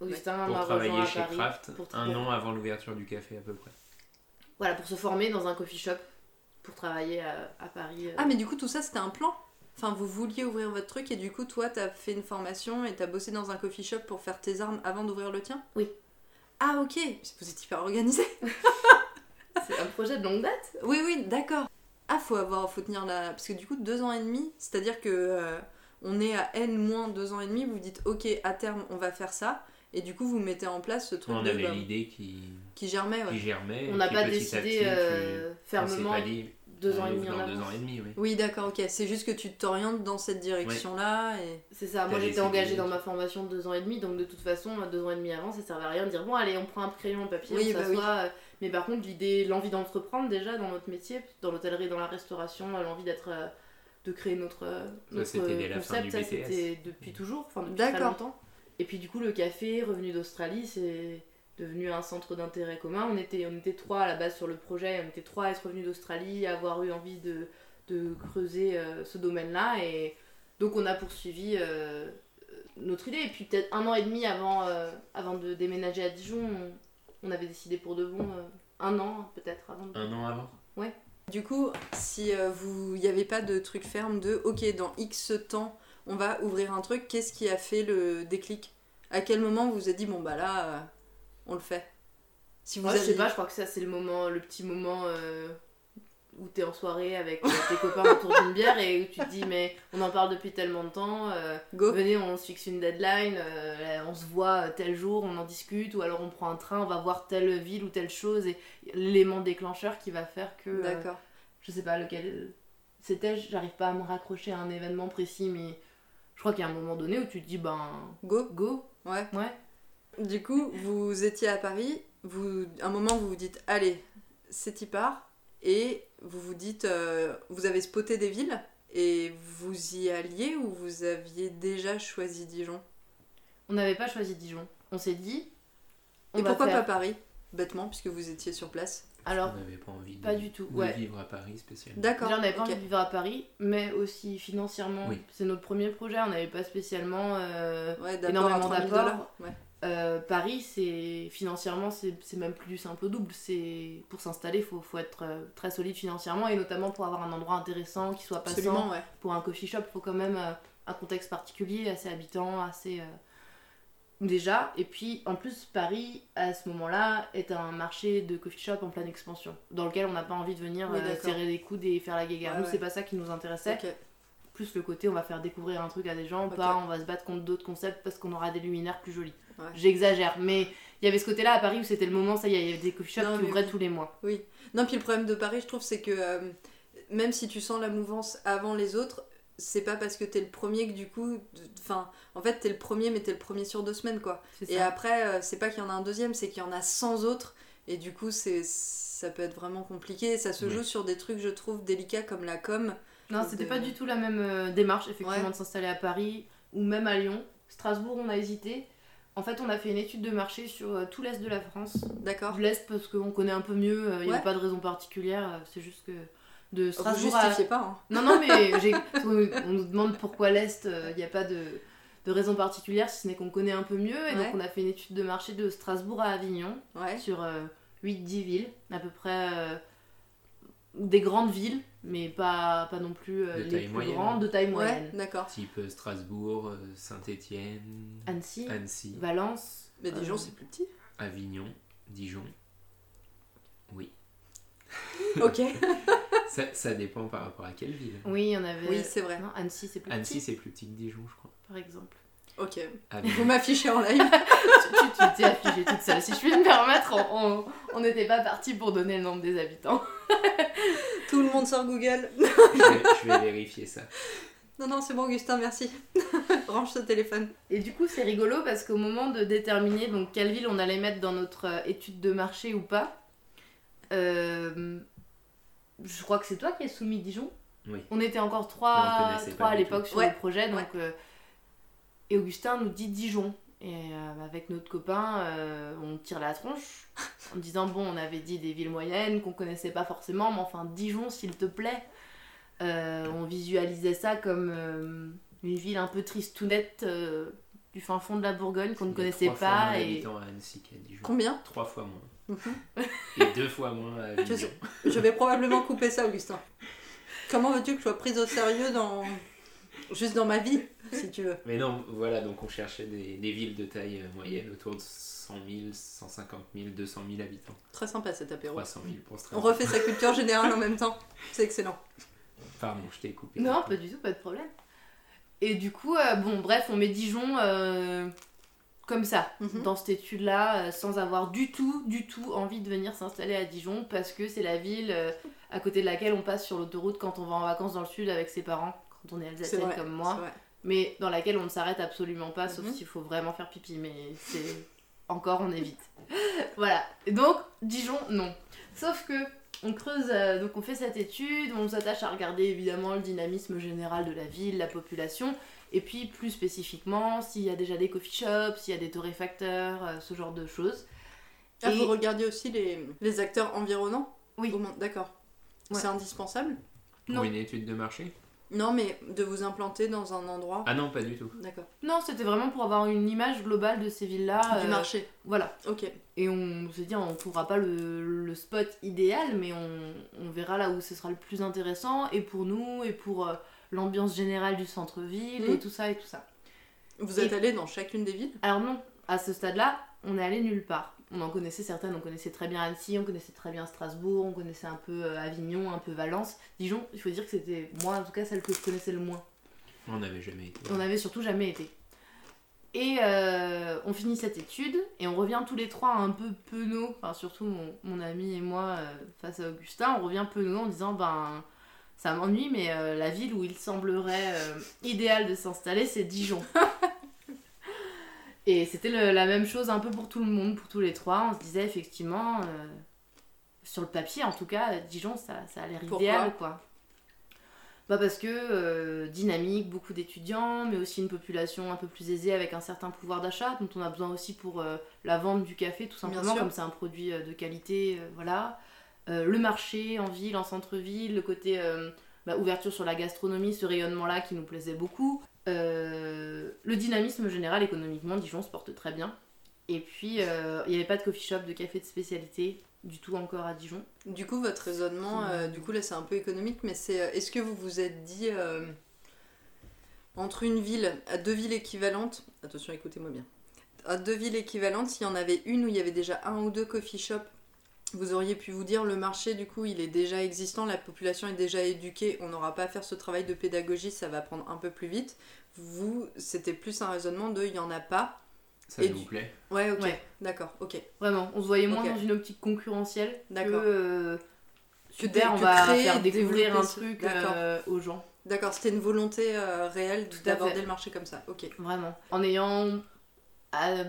Augustin pour travailler chez Kraft un an avant l'ouverture du café à peu près. Voilà, pour se former dans un coffee shop pour travailler à, Paris. Ah, mais du coup, tout ça, c'était un plan? Enfin, vous vouliez ouvrir votre truc et du coup, toi, t'as fait une formation et t'as bossé dans un coffee shop pour faire tes armes avant d'ouvrir le tien? Oui. Ah, ok. Vous êtes hyper organisé. [LAUGHS] c'est un projet de longue date Oui, oui, d'accord. Ah, faut avoir, faut tenir la. Parce que du coup, deux ans et demi, c'est-à-dire que euh, on est à N moins deux ans et demi, vous dites, ok, à terme, on va faire ça. Et du coup, vous mettez en place ce truc. On avait l'idée qui... qui germait. Qui germait. On n'a pas décidé euh, fermement deux ans et demi en Deux ans et demi, oui. Oui, d'accord, ok. C'est juste que tu t'orientes dans cette direction-là. Et... C'est ça. Moi, j'étais engagée dans ma formation de deux ans et demi, donc de toute façon, deux ans et demi avant, ça servait à rien de dire bon, allez, on prend un crayon, un papier, on bah s'assoit. Mais par contre, l'idée, l'envie d'entreprendre déjà dans notre métier, dans l'hôtellerie, dans la restauration, l'envie d'être euh, de créer notre, notre concept, ça c'était depuis toujours, enfin depuis très longtemps. Et puis du coup, le café, revenu d'Australie, c'est devenu un centre d'intérêt commun. On était, on était trois à la base sur le projet, on était trois à être revenus d'Australie, à avoir eu envie de, de creuser euh, ce domaine-là. Et donc on a poursuivi euh, notre idée. Et puis peut-être un an et demi avant, avant de déménager à Dijon, on avait décidé pour de bon euh, un an peut-être avant. Un an avant Ouais. Du coup, si euh, vous, n'y avait pas de truc ferme de ok dans X temps on va ouvrir un truc, qu'est-ce qui a fait le déclic? À quel moment vous vous êtes dit bon bah là euh, on le fait? Si vous Je sais pas, je crois que ça c'est le moment, le petit moment où t'es en soirée avec euh, tes copains autour d'une bière et où tu te dis mais on en parle depuis tellement de temps, euh, venez on se fixe une deadline, euh, on se voit tel jour, on en discute ou alors on prend un train, on va voir telle ville ou telle chose et l'élément déclencheur qui va faire que... D'accord. je sais pas lequel c'était, j'arrive pas à me raccrocher à un événement précis mais je crois qu'il y a un moment donné où tu te dis ben... Go Go Ouais. Ouais. Du coup, vous étiez à Paris, vous, un moment vous vous dites allez, c'est y part et vous vous dites, euh, vous avez spoté des villes et vous y alliez ou vous aviez déjà choisi Dijon? On n'avait pas choisi Dijon. On s'est dit. et pourquoi pas Paris Bêtement, puisque vous étiez sur place? Alors, on n'avait pas envie de, pas du tout. vivre à Paris spécialement. D'accord. on n'avait pas envie de vivre à Paris, mais aussi financièrement. C'est notre premier projet, on n'avait pas spécialement euh, énormément d'apports. Ouais. Euh, Paris, c'est financièrement, c'est même plus un peu double. C'est pour s'installer, il faut, faut, être euh, très solide financièrement et notamment pour avoir un endroit intéressant qui soit passant. Pour un coffee shop, il faut quand même euh, un contexte particulier, assez habitant, assez déjà. Et puis en plus, Paris à ce moment-là est un marché de coffee shop en pleine expansion, dans lequel on n'a pas envie de venir serrer les coudes et faire la guéguerre. Nous, c'est pas ça qui nous intéressait. Plus le côté on va faire découvrir un truc à des gens, pas on va se battre contre d'autres concepts parce qu'on aura des luminaires plus jolis. J'exagère, mais il y avait ce côté-là à Paris où c'était le moment, ça y il y avait des coffee shops qui ouvraient tous les mois. Oui. Non, puis le problème de Paris, je trouve, c'est que euh, même si tu sens la mouvance avant les autres, c'est pas parce que t'es le premier que du coup. Enfin, en fait, t'es le premier, mais t'es le premier sur deux semaines, quoi. Et après, euh, c'est pas qu'il y en a un deuxième, c'est qu'il y en a 100 autres. Et du coup, c'est ça peut être vraiment compliqué. Ça se joue sur des trucs, je trouve, délicats comme la com. Non, c'était pas du tout la même euh, démarche, effectivement, de s'installer à Paris ou même à Lyon. Strasbourg, on a hésité. En fait, on a fait une étude de marché sur euh, tout l'est de la France. D'accord. L'est parce qu'on connaît un peu mieux, il n'y a pas de raison particulière, euh, c'est juste que de Strasbourg Vous justifiez pas. Hein. Non, non, mais [LAUGHS] on nous demande pourquoi l'est, il n'y a pas de, de, raison particulière, si ce n'est qu'on connaît un peu mieux. Et donc, on a fait une étude de marché de Strasbourg à Avignon sur 8-10 villes, à peu près des grandes villes, mais pas, pas non plus euh, les plus grandes, de taille moyenne. d'accord. Type euh, Strasbourg, euh, Saint-Étienne, Annecy, Annecy, Valence. Mais Dijon, c'est plus petit. Avignon, Dijon. Oui. [LAUGHS] ok. [LAUGHS] ça, ça, dépend par rapport à quelle ville. Oui, il y en avait. Oui, c'est vrai. Non, Annecy, c'est plus Annecy, c'est plus petit que Dijon, je crois. Par exemple. Ok. Vous m'affichez en live. [LAUGHS] tu t'es affichée toute seule. Si je puis me permettre, on n'était pas parti pour donner le nombre des habitants. [LAUGHS] Tout le monde sur Google. je, vais, vérifier ça. Non, non, c'est bon, Augustin, merci. [LAUGHS] Range ce téléphone. Et du coup, c'est rigolo parce qu'au moment de déterminer donc quelle ville on allait mettre dans notre euh, étude de marché ou pas, euh, je crois que c'est toi qui as soumis Dijon. Oui. On était encore trois, trois à l'époque sur le projet, donc. Euh, et Augustin nous dit Dijon. Et euh, avec notre copain, euh, on tire la tronche en disant bon, on avait dit des villes moyennes qu'on connaissait pas forcément, mais enfin Dijon, s'il te plaît. Euh, on visualisait ça comme une ville un peu tristounette du fin fond de la Bourgogne qu'on ne connaissait pas. et... à Annecy Combien? Trois fois moins. Mhm. [LAUGHS] Et deux fois moins à Dijon. Je, vais probablement couper ça, Augustin. Comment veux-tu que je sois prise au sérieux dans... juste dans ma vie, [LAUGHS] si tu veux Mais non, voilà, donc on cherchait des, des villes de taille euh, moyenne autour de 100 000, 150 000, 200 000 habitants. Très sympa cet apéro. 300 000 pour On refait sa culture générale en même temps. [LAUGHS] C'est excellent. Pardon, je t'ai coupé. Non, pas du tout, pas de problème. Et du coup, euh, bon, bref, on met Dijon euh, comme ça, mhm. dans cette étude-là, euh, sans avoir du tout, du tout envie de venir s'installer à Dijon, parce que c'est la ville à côté de laquelle on passe sur l'autoroute quand on va en vacances dans le sud avec ses parents, quand on est alsacienne comme moi, mais dans laquelle on ne s'arrête absolument pas, sauf mhm. s'il faut vraiment faire pipi, mais c'est [LAUGHS] encore, on évite. [LAUGHS] voilà. Donc, Dijon, non. Sauf que on creuse, euh, donc on fait cette étude, on s'attache à regarder évidemment le dynamisme général de la ville, la population, et puis plus spécifiquement s'il y a déjà des coffee shops, s'il y a des torréfacteurs, euh, ce genre de choses. Ah, vous regardez aussi les, les acteurs environnants Oui. D'accord. C'est indispensable? Pour une étude de marché? Non, mais de vous implanter dans un endroit. Ah non, pas du tout. D'accord. Non, c'était vraiment pour avoir une image globale de ces villes-là. Du euh, marché. Voilà. Ok. Et on se dit, on ne trouvera pas le, spot idéal, mais on, verra là où ce sera le plus intéressant, et pour nous, et pour euh, l'ambiance générale du centre-ville, et mhm. tout ça, et tout ça. Vous êtes allé dans chacune des villes? Alors non, à ce stade-là, on est allé nulle part on en connaissait certaines, on connaissait très bien Annecy, on connaissait très bien Strasbourg, on connaissait un peu euh, Avignon, un peu Valence. Dijon, il faut dire que c'était moi en tout cas celle que je connaissais le moins. On n'avait jamais été. On n'avait surtout jamais été. Et euh, on finit cette étude et on revient tous les trois un peu penauds, enfin surtout mon, ami et moi euh, face à Augustin, on revient penauds en disant ben ça m'ennuie mais la ville où il semblerait idéal de s'installer c'est Dijon. [LAUGHS] Et c'était la même chose un peu pour tout le monde, pour tous les trois. On se disait effectivement, euh, sur le papier en tout cas, Dijon, ça, ça a l'air idéal quoi. Bah parce que euh, dynamique, beaucoup d'étudiants, mais aussi une population un peu plus aisée avec un certain pouvoir d'achat, dont on a besoin aussi pour euh, la vente du café, tout simplement, comme c'est un produit de qualité, voilà. le marché en ville, en centre-ville, le côté bah, ouverture sur la gastronomie, ce rayonnement-là qui nous plaisait beaucoup. Euh, le dynamisme général économiquement, Dijon se porte très bien. Et puis, euh, il n'y avait pas de coffee shop, de café de spécialité du tout encore à Dijon. Du coup, votre raisonnement, euh, du coup là c'est un peu économique, mais c'est est-ce que vous vous êtes dit entre une ville, à deux villes équivalentes, attention écoutez-moi bien, à deux villes équivalentes, s'il y en avait une où il y avait déjà un ou deux coffee shops vous auriez pu vous dire le marché du coup il est déjà existant, la population est déjà éduquée, on n'aura pas à faire ce travail de pédagogie, ça va prendre un peu plus vite. Vous, c'était plus un raisonnement de il n'y en a pas. Ça vous plaît? Ouais, ok. D'accord, ok. Vraiment, on se voyait moins dans une optique concurrentielle D'accord. que euh, super, on va faire découvrir un truc euh, aux gens. D'accord, c'était une volonté euh, réelle d'aborder le marché comme ça, ok. Vraiment. En ayant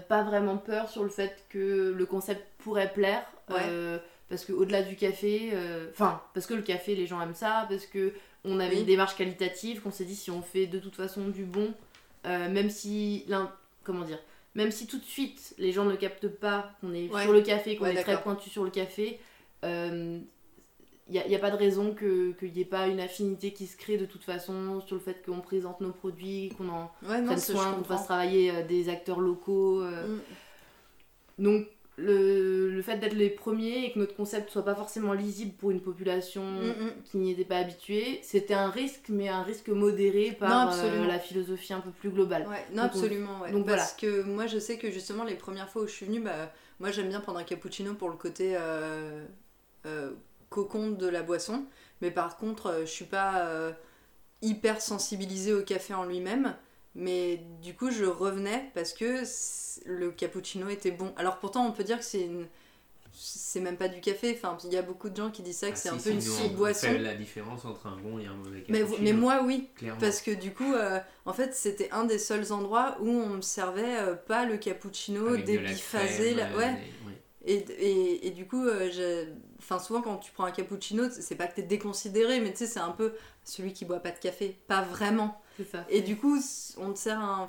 pas vraiment peur sur le fait que le concept pourrait plaire. Euh, parce que au-delà du café, euh, enfin, parce que le café, les gens aiment ça, parce que on avait une démarche qualitative, qu'on s'est dit si on fait de toute façon du bon, euh, même si, comment dire, même si tout de suite les gens ne captent pas qu'on est sur le café, qu'on est très pointu sur le café, il n'y a, a, pas de raison qu'il n'y ait pas une affinité qui se crée de toute façon sur le fait qu'on présente nos produits, qu'on en prenne soin, qu'on fasse travailler des acteurs locaux. Euh. Mm. Donc le, le fait d'être les premiers et que notre concept soit pas forcément lisible pour une population mm, mm. qui n'y était pas habituée, c'était un risque, mais un risque modéré par euh, la philosophie un peu plus globale. non, absolument. Donc, Parce que moi, je sais que justement, les premières fois où je suis venue, bah, moi, j'aime bien prendre un cappuccino pour le côté cocon de la boisson. Mais par contre, euh, je suis pas euh, hyper sensibilisée au café en lui-même. Mais du coup, je revenais parce que le cappuccino était bon. Alors pourtant, on peut dire que c'est une c'est même pas du café. Enfin, il y a beaucoup de gens qui disent ça, que ah, c'est un peu une sous boisson. Fait la différence entre un bon et un mauvais cappuccino. Mais, mais moi, oui. Parce que du coup, euh, en fait, c'était un des seuls endroits où on me servait pas le cappuccino débiphasé. La... Ouais. Et, et, et, du coup, euh, enfin, souvent quand tu prends un cappuccino, c'est pas que t'es déconsidéré, mais tu sais, c'est un peu celui qui boit pas de café. Pas vraiment. Et du coup, on te sert un.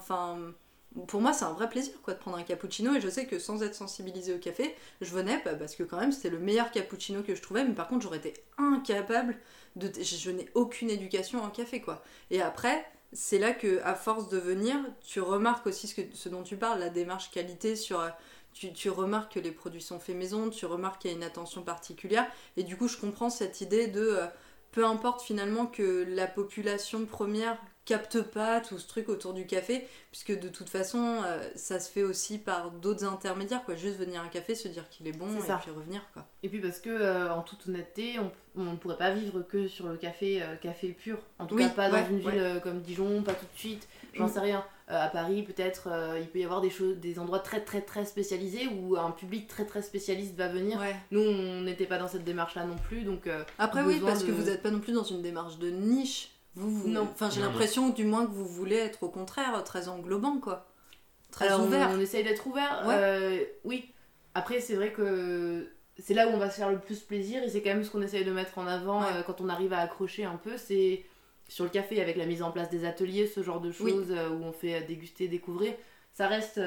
Pour moi, c'est un vrai plaisir quoi, de prendre un cappuccino. Et je sais que sans être sensibilisé au café, je venais parce que quand même, c'était le meilleur cappuccino que je trouvais. Mais par contre, j'aurais été incapable de. Je, n'ai aucune éducation en café, quoi. Et après. C'est là que, à force de venir, tu remarques aussi ce, que, ce dont tu parles, la démarche qualité sur euh, tu, tu, remarques que les produits sont faits maison, tu remarques qu'il y a une attention particulière. Et du coup, je comprends cette idée de euh, peu importe finalement que la population première capte pas tout ce truc autour du café, puisque de toute façon, euh, ça se fait aussi par d'autres intermédiaires, quoi. Juste venir à un café, se dire qu'il est bon, et puis revenir, quoi. Et puis parce que, euh, en toute honnêteté, on ne pourrait pas vivre que sur le café, euh, café pur. En tout cas, pas dans une ville comme Dijon, pas tout de suite, j'en mm. sais rien. à Paris, peut-être, il peut y avoir des, choses, des endroits très très très spécialisés où un public très très spécialiste va venir. Nous, on n'était pas dans cette démarche-là non plus, donc... Après, oui, parce que vous n'êtes pas non plus dans une démarche de niche vous, non. Enfin, j'ai l'impression du moins que vous voulez être au contraire très englobant, quoi. Très ouvert. On, essaye d'être ouvert. Euh, oui. Après, c'est vrai que c'est là où on va se faire le plus plaisir et c'est quand même ce qu'on essaye de mettre en avant euh, quand on arrive à accrocher un peu. C'est sur le café avec la mise en place des ateliers, ce genre de choses euh, où on fait déguster, découvrir. Ça reste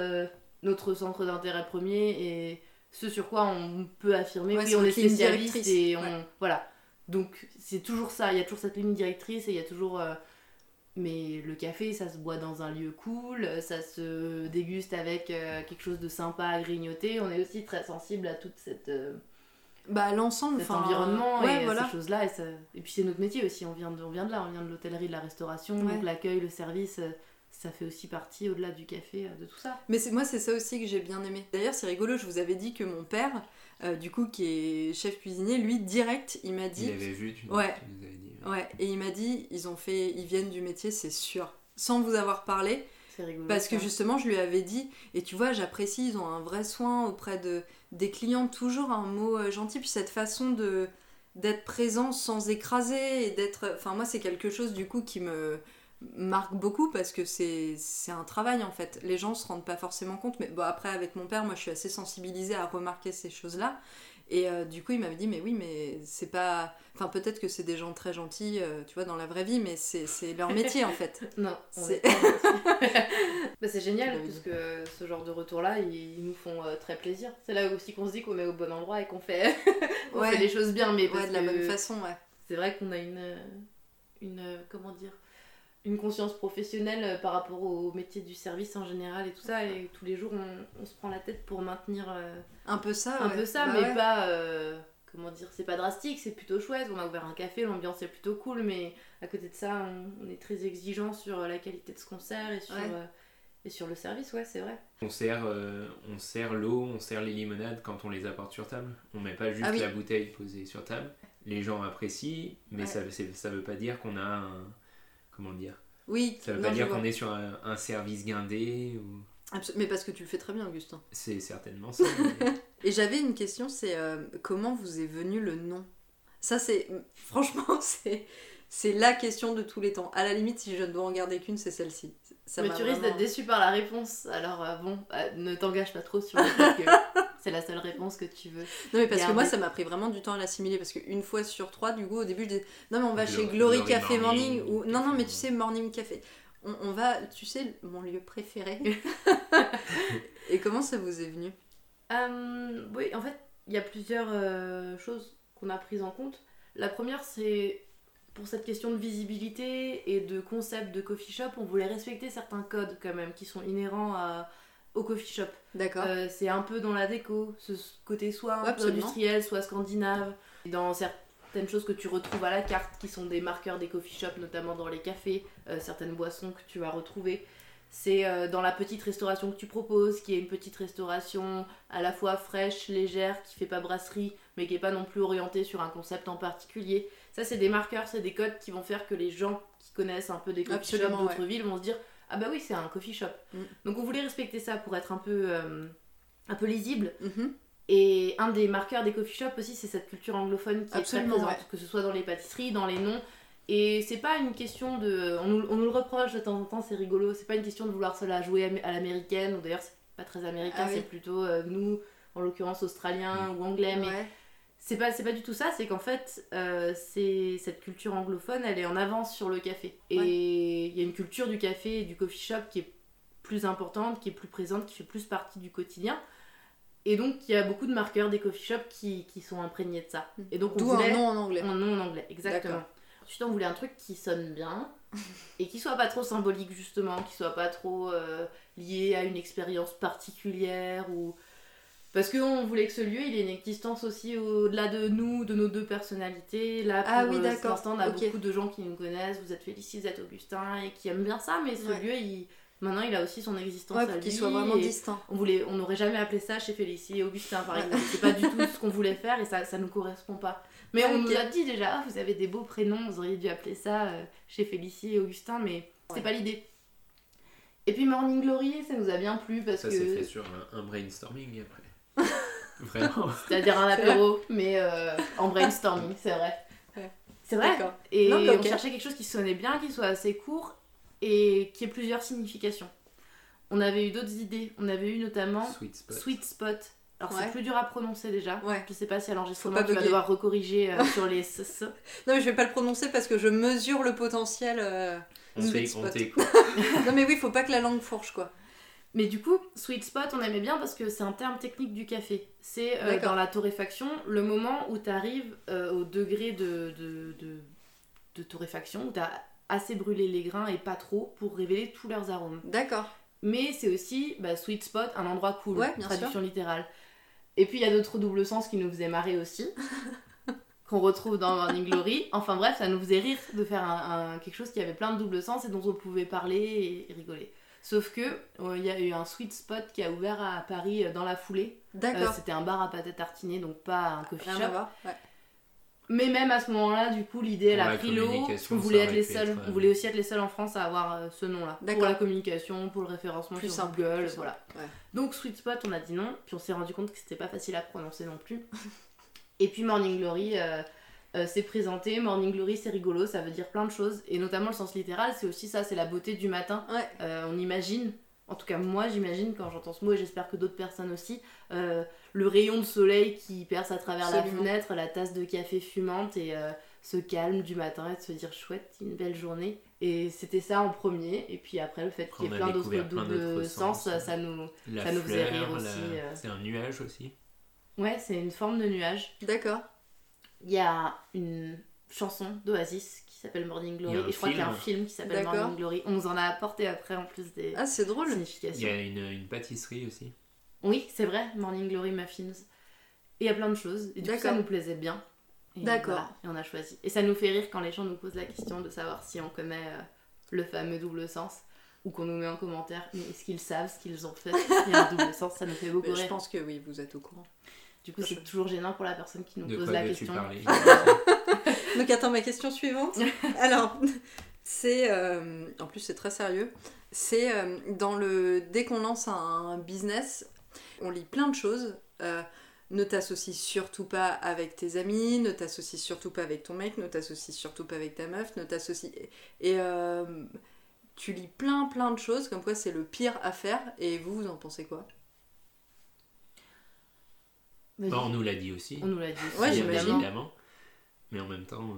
notre centre d'intérêt premier et ce sur quoi on peut affirmer oui, on est spécialiste et on voilà donc c'est toujours ça, il y a toujours cette ligne directrice et il y a toujours... Euh, mais le café, ça se boit dans un lieu cool, ça se déguste avec euh, quelque chose de sympa à grignoter. On est aussi très sensible à toute cette... Euh, bah l'ensemble, cet environnement et ces choses-là. Et, et puis c'est notre métier aussi, on vient de, on vient de là, on vient de l'hôtellerie, de la restauration, donc l'accueil, le service ça fait aussi partie au-delà du café de tout ça. Mais moi c'est ça aussi que j'ai bien aimé. D'ailleurs c'est rigolo, je vous avais dit que mon père, euh, du coup, qui est chef cuisinier, lui, direct, il m'a dit. Il avait vu, tu, ouais. nous avais dit. Ouais. et il m'a dit, ils ont fait, ils viennent du métier, c'est sûr. Sans vous avoir parlé. C'est rigolo. Parce que justement, je lui avais dit, et tu vois, j'apprécie, ils ont un vrai soin auprès de, des clients, toujours un mot euh, gentil, puis cette façon de d'être présent sans écraser et d'être enfin moi c'est quelque chose du coup qui me marque beaucoup parce que c'est un travail en fait. Les gens se rendent pas forcément compte, mais bon, après avec mon père, moi je suis assez sensibilisée à remarquer ces choses-là. Et euh, du coup, il m'avait dit, mais oui, mais c'est pas. Enfin, peut-être que c'est des gens très gentils, euh, tu vois, dans la vraie vie, mais c'est leur métier en fait. [LAUGHS] non, c'est [LAUGHS] bah, génial, parce que ce genre de retour-là, ils, nous font euh, très plaisir. C'est là aussi qu'on se dit qu'on est au bon endroit et qu'on fait, [LAUGHS] fait les choses bien, mais de la bonne façon, ouais. C'est vrai qu'on a une. une comment dire une conscience professionnelle euh, par rapport au métier du service en général et tout ça et tous les jours on, se prend la tête pour maintenir euh, un peu ça un peu ça bah mais pas euh, comment dire c'est pas drastique c'est plutôt chouette. On a ouvert un café l'ambiance est plutôt cool mais à côté de ça on, est très exigeant sur la qualité de ce qu'on sert et sur et sur le service ouais c'est vrai. On sert on sert l'eau on sert les limonades quand on les apporte sur table. On met pas juste ah la bouteille posée sur table. Les gens apprécient mais ça ça veut pas dire qu'on a un comment dire? Oui. Ça veut pas dire qu'on est sur un, service guindé ou. Mais parce que tu le fais très bien, Augustin. C'est certainement ça. [LAUGHS] Et j'avais une question, c'est euh, comment vous est venu le nom? Ça, c'est [LAUGHS] franchement, c'est c'est la question de tous les temps. À la limite, si je ne dois en garder qu'une, c'est celle-ci. mais tu risques d'être déçu par la réponse. Alors euh, bon, bah, ne t'engage pas trop sur le fait [LAUGHS] que c'est la seule réponse que tu veux. Non, mais parce que moi, ça m'a pris vraiment du temps à l'assimiler. Parce qu'une fois sur trois, du coup, au début, je disais Non, mais on va chez Glory, Café Morning. ou Non, non, mais tu sais, Morning Café. On, va, tu sais, mon lieu préféré. [LAUGHS] [LAUGHS] Et comment ça vous est venu? Euh, Oui, en fait, il y a plusieurs euh, choses qu'on a prises en compte. La première, c'est pour cette question de visibilité et de concept de coffee shop, on voulait respecter certains codes quand même qui sont inhérents à au coffee shop. D'accord. Euh, c'est un peu dans la déco, ce côté soit industriel, soit scandinave. Dans certaines choses que tu retrouves à la carte, qui sont des marqueurs des coffee shops, notamment dans les cafés, euh, certaines boissons que tu vas retrouver. C'est euh, dans la petite restauration que tu proposes, qui est une petite restauration à la fois fraîche, légère, qui fait pas brasserie, mais qui est pas non plus orientée sur un concept en particulier. Ça, c'est des marqueurs, c'est des codes qui vont faire que les gens qui connaissent un peu des coffee shops d'autres villes vont se dire ah bah oui, c'est un coffee shop. Mm. Donc on voulait respecter ça pour être un peu, euh, un peu lisible. Mm-hmm. Et un des marqueurs des coffee shops aussi, c'est cette culture anglophone qui est très présente, que ce soit dans les pâtisseries, dans les noms. Et c'est pas une question de. On nous, on nous, le reproche de temps en temps, c'est rigolo. C'est pas une question de vouloir se la jouer à l'américaine, ou d'ailleurs, c'est pas très américain, ah c'est plutôt euh, nous, en l'occurrence australien mm. ou anglais. Mais c'est pas, pas du tout ça, c'est qu'en fait, euh, cette culture anglophone, elle est en avance sur le café. Et il y a une culture du café et du coffee shop qui est plus importante, qui est plus présente, qui fait plus partie du quotidien. Et donc, il y a beaucoup de marqueurs des coffee shops qui, qui sont imprégnés de ça. Et donc, on voulait... un nom en anglais. Un nom en anglais, exactement. Ensuite, on voulait un truc qui sonne bien [LAUGHS] et qui soit pas trop symbolique, justement, qui soit pas trop euh, lié à une expérience particulière ou Parce qu'on voulait que ce lieu, il ait une existence aussi au-delà de nous, de nos deux personnalités. Là, ah pour ah oui, d'accord. on a beaucoup de gens qui nous connaissent. Vous êtes Félicie, vous êtes Augustin, et qui aiment bien ça. Mais ce lieu, il... maintenant, il a aussi son existence ouais, qu'il soit vraiment distinct. On voulait, on n'aurait jamais appelé ça chez Félicie et Augustin, par exemple. C'est pas du tout ce qu'on voulait faire et ça, ça nous correspond pas. Mais on nous a dit déjà, ah, vous avez des beaux prénoms, vous auriez dû appeler ça euh, chez Félicie et Augustin, mais c'est pas l'idée. Et puis Morning Glory, ça nous a bien plu parce que. Ça s'est fait sur un, brainstorming après. Vraiment. [LAUGHS] [LAUGHS] C'est-à-dire un apéro, mais euh, en brainstorming, c'est vrai. C'est vrai. Et on cherchait quelque chose qui sonnait bien, qui soit assez court et qui ait plusieurs significations. On avait eu d'autres idées. On avait eu notamment Sweet Spot. Alors c'est plus dur à prononcer déjà. Ouais. Je sais pas si à l'enregistrement tu vas devoir recorriger euh, [LAUGHS] sur les Non mais je vais pas le prononcer parce que je mesure le potentiel. Euh, on non mais oui, faut pas que la langue fourche quoi. Mais du coup, sweet spot, on aimait bien parce que c'est un terme technique du café. C'est euh, dans la torréfaction le moment où tu arrives au degré de, de, de, de torréfaction, où tu as assez brûlé les grains et pas trop pour révéler tous leurs arômes. D'accord. Mais c'est aussi bah, sweet spot, un endroit cool, ouais, traduction littérale. Et puis il y a d'autres doubles sens qui nous faisaient marrer aussi, [LAUGHS] qu'on retrouve dans Morning Glory. Enfin bref, ça nous faisait rire de faire un, quelque chose qui avait plein de doubles sens et dont on pouvait parler et, rigoler. Sauf que euh, il y a eu un sweet spot qui a ouvert à Paris euh, dans la foulée. D'accord. Euh, c'était un bar à pâte à tartiner, donc pas un coffee shop. Ouais. Mais même à ce moment-là, du coup, l'idée elle a pris l'eau. On voulait être les seuls. On voulait aussi être les seuls en France à avoir euh, ce nom-là. Pour la communication, pour le référencement plus sur simple, Google, voilà. Donc Sweet Spot, on a dit non. Puis on s'est rendu compte que c'était pas facile à prononcer non plus. [LAUGHS] Et puis Morning Glory euh, euh, s'est présenté. Morning Glory, c'est rigolo, ça veut dire plein de choses. Et notamment le sens littéral, c'est aussi ça, c'est la beauté du matin. on imagine en tout cas moi j'imagine quand j'entends ce mot et j'espère que d'autres personnes aussi, euh, le rayon de soleil qui perce à travers la fenêtre, la tasse de café fumante et euh, ce calme du matin et de se dire chouette, une belle journée. Et c'était ça en premier, et puis après le fait qu'il y ait plein d'autres doubles sens, ça nous, ça nous faisait rire aussi. Euh. C'est un nuage aussi Ouais, c'est une forme de nuage. D'accord. Il y a une chanson d'Oasis qui s'appelle Morning Glory. Et, je crois qu'il y a un film qui s'appelle Morning Glory. On nous en a apporté après en plus des ah, c'est drôle. Il y a une, une pâtisserie aussi. Oui, c'est vrai, Morning Glory Muffins. Et il y a plein de choses. Et du coup, ça nous plaisait bien. D'accord. et on a choisi. Et ça nous fait rire quand les gens nous posent la question de savoir si on connaît euh, le fameux double sens. Ou qu'on nous met en commentaire, mais est-ce qu'ils savent ce qu'ils ont fait? Il y a un double sens, ça nous fait beaucoup rire. Je pense que oui, vous êtes au courant. Du coup, c'est toujours gênant pour la personne qui nous pose la question. [LAUGHS] Donc attends, ma question suivante. Alors, c'est... Euh, en plus, c'est très sérieux. C'est euh, dans le... Dès qu'on lance un business, on lit plein de choses. Euh, ne t'associe surtout pas avec tes amis, ne t'associe surtout pas avec ton mec, ne t'associe surtout pas avec ta meuf, ne t'associe... Et tu lis plein plein de choses, comme quoi c'est le pire à faire, et vous, vous en pensez quoi? On nous l'a dit aussi. On nous l'a dit aussi, ouais, évidemment. Mais en même temps,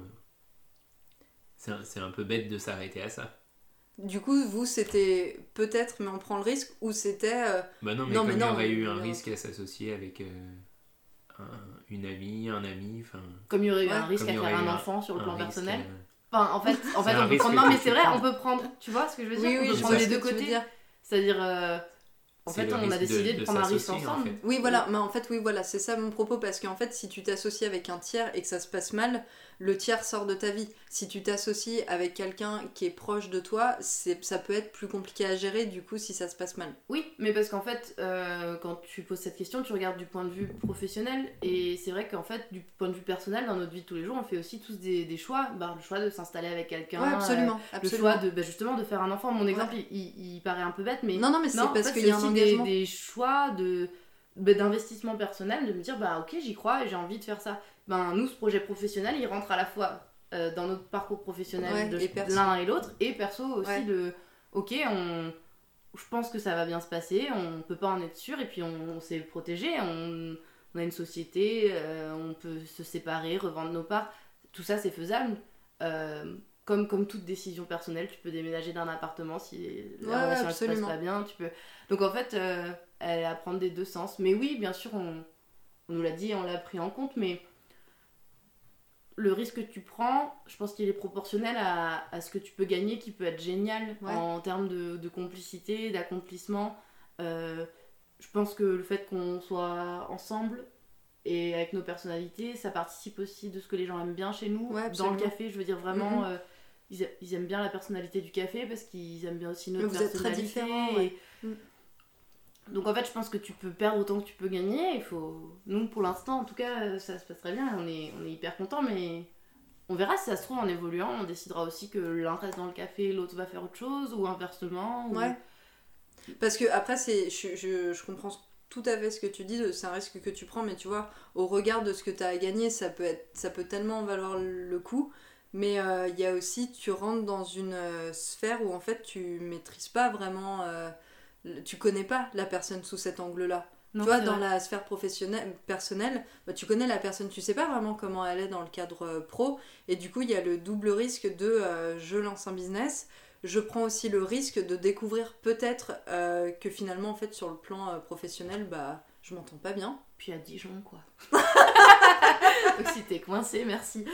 euh, c'est un, peu bête de s'arrêter à ça. Du coup, vous, c'était peut-être, mais on prend le risque, ou c'était. Euh, bah non, mais comme il y aurait eu un risque à s'associer avec euh, une amie, un ami, enfin. Comme il y aurait eu un risque à faire un enfant sur le plan personnel. Enfin, en fait, en fait on peut prendre. Non, mais c'est vrai, on peut prendre. Tu vois ce que je veux dire oui, On peut prendre les deux côtés. C'est-à-dire en fait, on a décidé de, prendre un risque ensemble. Oui, voilà, mais en fait, oui, voilà, c'est ça mon propos, parce qu'en fait, si tu t'associes avec un tiers et que ça se passe mal, le tiers sort de ta vie. Si tu t'associes avec quelqu'un qui est proche de toi, ça peut être plus compliqué à gérer, du coup, si ça se passe mal. Oui, mais parce qu'en fait, euh, quand tu poses cette question, tu regardes du point de vue professionnel, et c'est vrai qu'en fait, du point de vue personnel, dans notre vie de tous les jours, on fait aussi tous des, choix. Bah, le choix de s'installer avec quelqu'un, absolument, euh, le choix de, bah, justement de faire un enfant. Mon exemple, il, paraît un peu bête, mais non, non, mais c'est parce qu'il y a un. Des, des choix de bah, d'investissement personnel, de me dire bah ok j'y crois et j'ai envie de faire ça. Ben nous ce projet professionnel il rentre à la fois euh, dans notre parcours professionnel de l'un et l'autre et perso aussi de ok on je pense que ça va bien se passer on peut pas en être sûr et puis on, s'est protégé on, on, a une société euh, on peut se séparer revendre nos parts. Tout ça c'est faisable. Euh, comme, comme toute décision personnelle tu peux déménager d'un appartement si la relation ne se passe pas bien tu peux donc en fait elle à prendre des deux sens mais oui bien sûr on, on nous l'a dit on l'a pris en compte mais le risque que tu prends, je pense qu'il est proportionnel à, ce que tu peux gagner, qui peut être génial en termes de, complicité, d'accomplissement. Euh, je pense que le fait qu'on soit ensemble et avec nos personnalités, ça participe aussi de ce que les gens aiment bien chez nous. dans le café, je veux dire vraiment, mm-hmm. euh, ils, aiment bien la personnalité du café parce qu'ils aiment bien aussi notre vous personnalité. Êtes très différents, mm. Donc en fait, je pense que tu peux perdre autant que tu peux gagner. Il faut, nous pour l'instant, en tout cas, ça se passe très bien. On est, on est hyper content, mais on verra si ça se trouve en évoluant. On décidera aussi que l'un reste dans le café, l'autre va faire autre chose, ou inversement. Ouais. Parce que après, c'est, je, je, je, comprends tout à fait ce que tu dis, c'est un risque que tu prends, mais tu vois, au regard de ce que tu as à gagner, ça peut, être, ça peut tellement valoir le coup. Mais euh, il y a aussi, tu rentres dans une euh, sphère où en fait tu maîtrises pas vraiment, euh, tu connais pas la personne sous cet angle-là. tu vois, dans la sphère professionnelle, personnelle, bah, tu connais la personne, tu sais pas vraiment comment elle est dans le cadre pro. Et du coup, il y a le double risque de je lance un business, je prends aussi le risque de découvrir peut-être euh, que finalement, en fait, sur le plan euh, professionnel, bah, je m'entends pas bien. Puis à Dijon, quoi. [LAUGHS] Donc si t'es coincé, merci.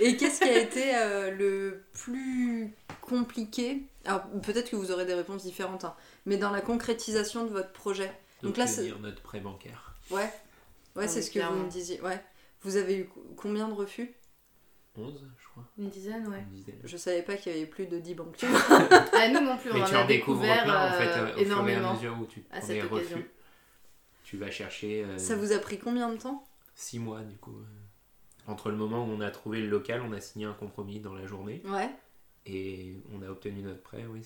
Et qu'est-ce qui a été euh, le plus compliqué? Alors peut-être que vous aurez des réponses différentes, hein, mais dans la concrétisation de votre projet. Donc, là, c'est notre prêt bancaire. Ouais, ouais, c'est ce que vous me disiez. Ouais. Vous avez eu combien de refus? 11 une dizaine, ouais. Je savais pas qu'il y avait plus de 10 banques. [LAUGHS] ah, nous non plus, on Mais tu en, découvert plein, en fait, euh, au fur et à mesure où tu prends des refus. Tu vas chercher. Euh, Ça vous a pris combien de temps? 6 mois, du coup. Entre le moment où on a trouvé le local, on a signé un compromis dans la journée. Ouais. Et on a obtenu notre prêt, oui.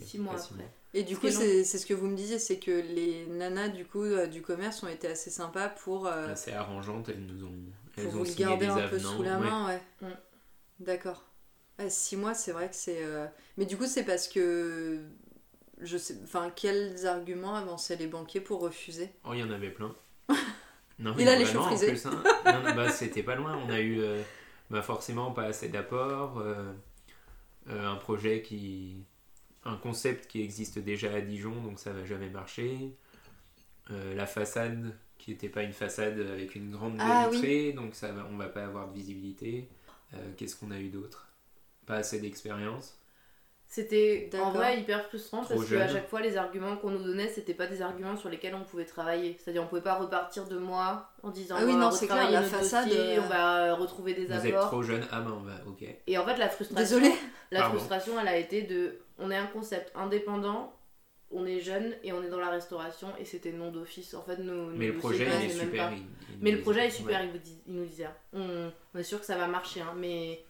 6 mois après. Et du coup, c'est ce que vous me disiez, c'est que les nanas du coup euh, du commerce ont été assez sympas pour. Assez arrangeantes, elles nous ont. Elles pour ont vous garder un peu sous la main, ouais. Mm. D'accord. six mois, c'est vrai que c'est. Euh, mais du coup, c'est parce que. Je sais. Enfin, quels arguments avançaient les banquiers pour refuser? Oh, il y en avait plein. [LAUGHS] Non, Il a les cheveux frisés. Hein. bah, c'était pas loin. On a eu euh, bah, forcément pas assez d'apports. Euh, un projet qui. Un concept qui existe déjà à Dijon, donc ça va jamais marcher. la façade qui n'était pas une façade avec une grande ah, vitrée, donc ça va, on va pas avoir de visibilité. Euh, qu'est-ce qu'on a eu d'autre? Pas assez d'expérience. C'était en vrai hyper frustrant parce qu'à chaque fois les arguments qu'on nous donnait c'était pas des arguments sur lesquels on pouvait travailler. C'est-à-dire on pouvait pas repartir de moi en disant ah oui, non, c'est clair, la façade, on va retrouver des apports. Vous êtes trop jeune, ah ben on va, ok. Et en fait la frustration, Désolée. la frustration elle a été de, on est un concept indépendant, on est jeune et on est dans la restauration et c'était non d'office. En fait, nous, mais le projet il est super. mais le projet est super, il, nous disait. On, est sûr que ça va marcher, hein, mais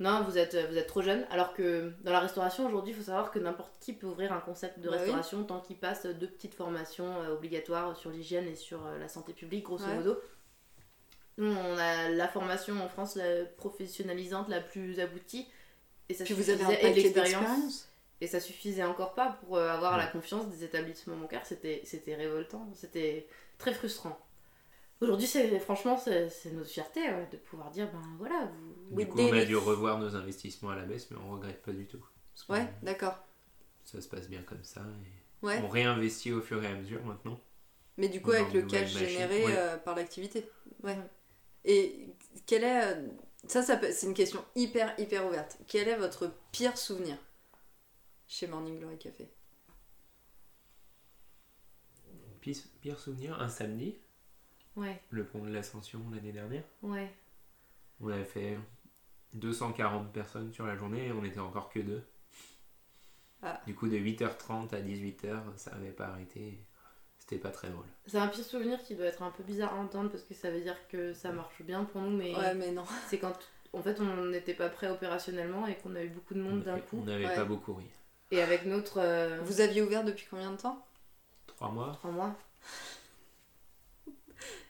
non, vous êtes, vous êtes trop jeune. Alors que dans la restauration aujourd'hui, il faut savoir que n'importe qui peut ouvrir un concept de bah restauration tant qu'il passe deux petites formations euh, obligatoires sur l'hygiène et sur euh, la santé publique, grosso modo. Nous, on a la formation en France la professionnalisante la plus aboutie. Et ça Puis vous avez un l'expérience et ça suffisait encore pas pour euh, avoir la confiance des établissements bancaires. C'était, c'était révoltant, c'était très frustrant. Aujourd'hui, c'est, franchement, c'est, notre fierté de pouvoir dire ben voilà. Vous, du coup, on a dû revoir nos investissements à la baisse, mais on regrette pas du tout. Ouais, d'accord. Ça se passe bien comme ça. Et On réinvestit au fur et à mesure maintenant. Mais du coup, avec le cash généré euh, par l'activité. Ouais. Et quel est. Euh, ça, ça c'est une question hyper, hyper ouverte. Quel est votre pire souvenir chez Morning Glory Café? Pire, souvenir, un samedi? Ouais. Le pont de l'Ascension l'année dernière. Ouais. On avait fait 240 personnes sur la journée et on était encore que deux. Ah. Du coup, de 8h30 à 18h, ça n'avait pas arrêté. C'était pas très drôle. C'est un pire souvenir qui doit être un peu bizarre à entendre parce que ça veut dire que ça marche bien pour nous, mais. Ouais, mais non. [LAUGHS] C'est quand en fait on n'était pas prêt opérationnellement et qu'on a eu beaucoup de monde d'un coup. On n'avait pas beaucoup ri. Et avec notre. Euh, Vous aviez ouvert depuis combien de temps? Trois mois. Trois mois.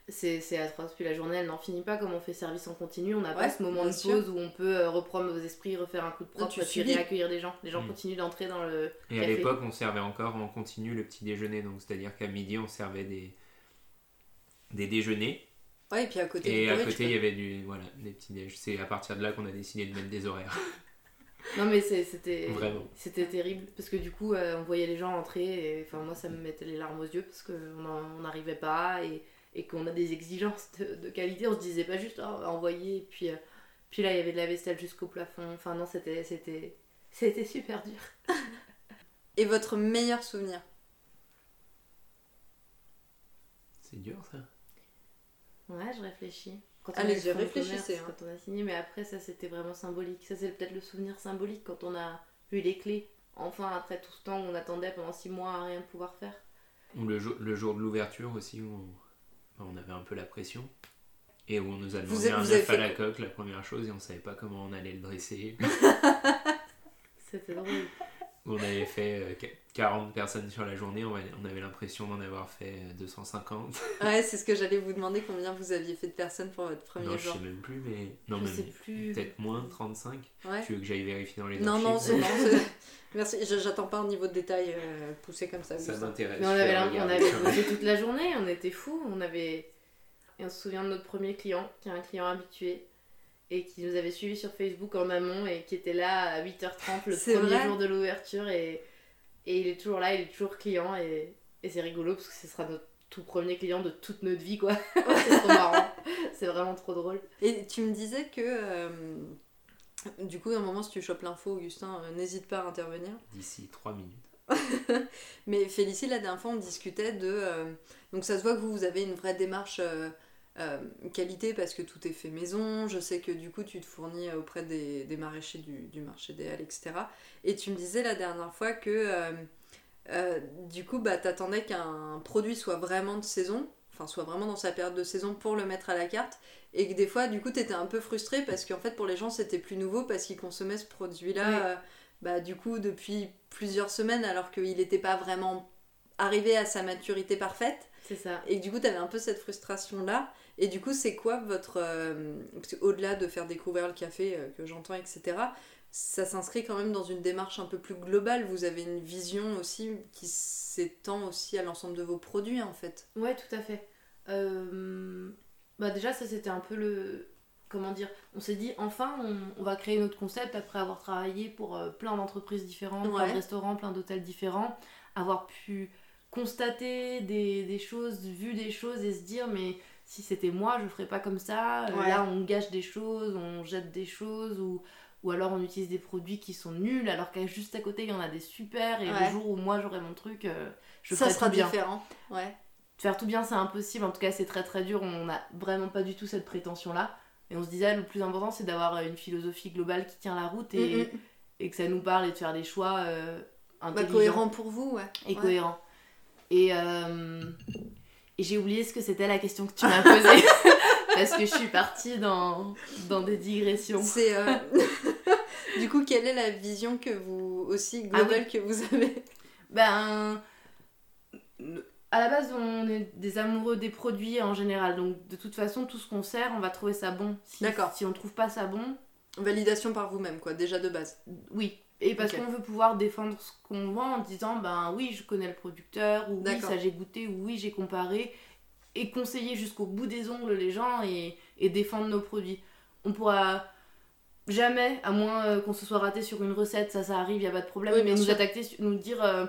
C'est atroce. Puis la journée, elle n'en finit pas comme on fait service en continu. On n'a pas ce moment de pause où on peut euh, reprendre nos esprits, refaire un coup de propre, puis réaccueillir des gens. Les gens mm. continuent d'entrer dans le. Et à l'époque, on servait encore en continu le petit déjeuner. Donc, c'est-à-dire qu'à midi, on servait des, des déjeuners. Ouais, et puis à côté, et à côté, il y avait du, voilà, des petits déj. C'est à partir de là qu'on a décidé de mettre des horaires. [LAUGHS] Non mais c'était c'était terrible parce que du coup euh, on voyait les gens entrer et enfin moi ça me mettait les larmes aux yeux parce qu'on n'arrivait pas et, et qu'on a des exigences de, qualité on se disait pas juste oh, envoyer et puis euh, puis là il y avait de la vaisselle jusqu'au plafond enfin non c'était c'était c'était super dur [LAUGHS] Et votre meilleur souvenir? C'est dur ça. Ouais, je réfléchis. Quand Allez, je réfléchissais. Hein. Quand on a signé, mais après, ça c'était vraiment symbolique. Ça, c'est peut-être le souvenir symbolique quand on a eu les clés. Enfin, après tout ce temps où on attendait pendant six mois à rien pouvoir faire. Ou le, jour, le jour de l'ouverture aussi, où on avait un peu la pression. Et où on nous a demandé un œuf à la coque, la première chose, et on savait pas comment on allait le dresser. [LAUGHS] C'était drôle. On avait fait 40 euh, personnes sur la journée, on avait l'impression d'en avoir fait 250. Euh, [LAUGHS] ouais, c'est ce que j'allais vous demander, combien vous aviez fait de personnes pour votre premier non, jour Je sais même plus, mais. Non, je sais plus. Peut-être moins, 35. Ouais. Tu veux que j'aille vérifier dans les Non, non, c'est bon. [LAUGHS] Merci, j'attends pas un niveau de détail euh, poussé comme ça. Ça m'intéresse. Mais on avait, on avait bossé toute la journée, on était fous, on avait. Et on se souvient de notre premier client, qui est un client habitué et qui nous avait suivis sur Facebook en amont et qui était là à 8h30 le premier jour de l'ouverture et, et il est toujours là, il est toujours client et, et c'est rigolo parce que ce sera notre tout premier client de toute notre vie quoi. [LAUGHS] c'est trop [LAUGHS] marrant, c'est vraiment trop drôle. Et tu me disais que euh, du coup à un moment si tu chopes l'info Augustin, euh, n'hésite pas à intervenir. D'ici 3 minutes. [LAUGHS] Mais Félicie, la dernière fois, on discutait de. Euh, donc, ça se voit que vous, vous avez une vraie démarche euh, qualité parce que tout est fait maison. Je sais que du coup tu te fournis auprès des, des maraîchers du, du, marché des Halles, etc. Et tu me disais la dernière fois que euh, euh, du coup bah, t'attendais qu'un produit soit vraiment de saison, enfin soit vraiment dans sa période de saison pour le mettre à la carte. Et que des fois du coup t'étais un peu frustré parce qu'en fait pour les gens c'était plus nouveau parce qu'ils consommaient ce produit-là bah, du coup depuis plusieurs semaines alors qu'il n'était pas vraiment arrivé à sa maturité parfaite. C'est ça. Et du coup, tu avais un peu cette frustration-là. Et du coup, c'est quoi votre. Euh, au-delà de faire découvrir le café, euh, que j'entends, etc., ça s'inscrit quand même dans une démarche un peu plus globale. Vous avez une vision aussi qui s'étend aussi à l'ensemble de vos produits, en fait. Ouais, tout à fait. Euh, bah déjà, ça, c'était un peu le. Comment dire On s'est dit, enfin, on, va créer notre concept après avoir travaillé pour plein d'entreprises différentes, plein de restaurants, plein d'hôtels différents, avoir pu constater des, des, choses, vu des choses et se dire, mais si c'était moi, je ferais pas comme ça. Euh, là, on gâche des choses, on jette des choses, ou, ou alors on utilise des produits qui sont nuls, alors qu'à juste à côté, il y en a des super, et le jour où moi j'aurai mon truc, euh, je ça sera bien. différent. Ouais. Faire tout bien, c'est impossible, en tout cas, c'est très très dur, on n'a vraiment pas du tout cette prétention-là. Et on se disait, le plus important, c'est d'avoir une philosophie globale qui tient la route et, mm, mm. et que ça nous parle et de faire des choix euh, bah, cohérents pour vous, ouais. Et cohérents. Et. Et j'ai oublié ce que c'était la question que tu m'as posée. [LAUGHS] parce que je suis partie dans, dans des digressions. C'est. Euh, [LAUGHS] du coup, quelle est la vision que vous. aussi ah globale que vous avez Ben. À la base, on est des amoureux des produits en général. Donc, de toute façon, tout ce qu'on sert, on va trouver ça bon. D'accord. Si on trouve pas ça bon. Validation par vous-même, quoi, déjà de base. Oui, et parce qu'on veut pouvoir défendre ce qu'on vend en disant ben oui, je connais le producteur, ou oui, ça j'ai goûté, ou oui, j'ai comparé, et conseiller jusqu'au bout des ongles les gens et, et défendre nos produits. On pourra jamais, à moins euh, qu'on se soit raté sur une recette, ça ça arrive, il a pas de problème, mais nous attaquer, nous dire euh,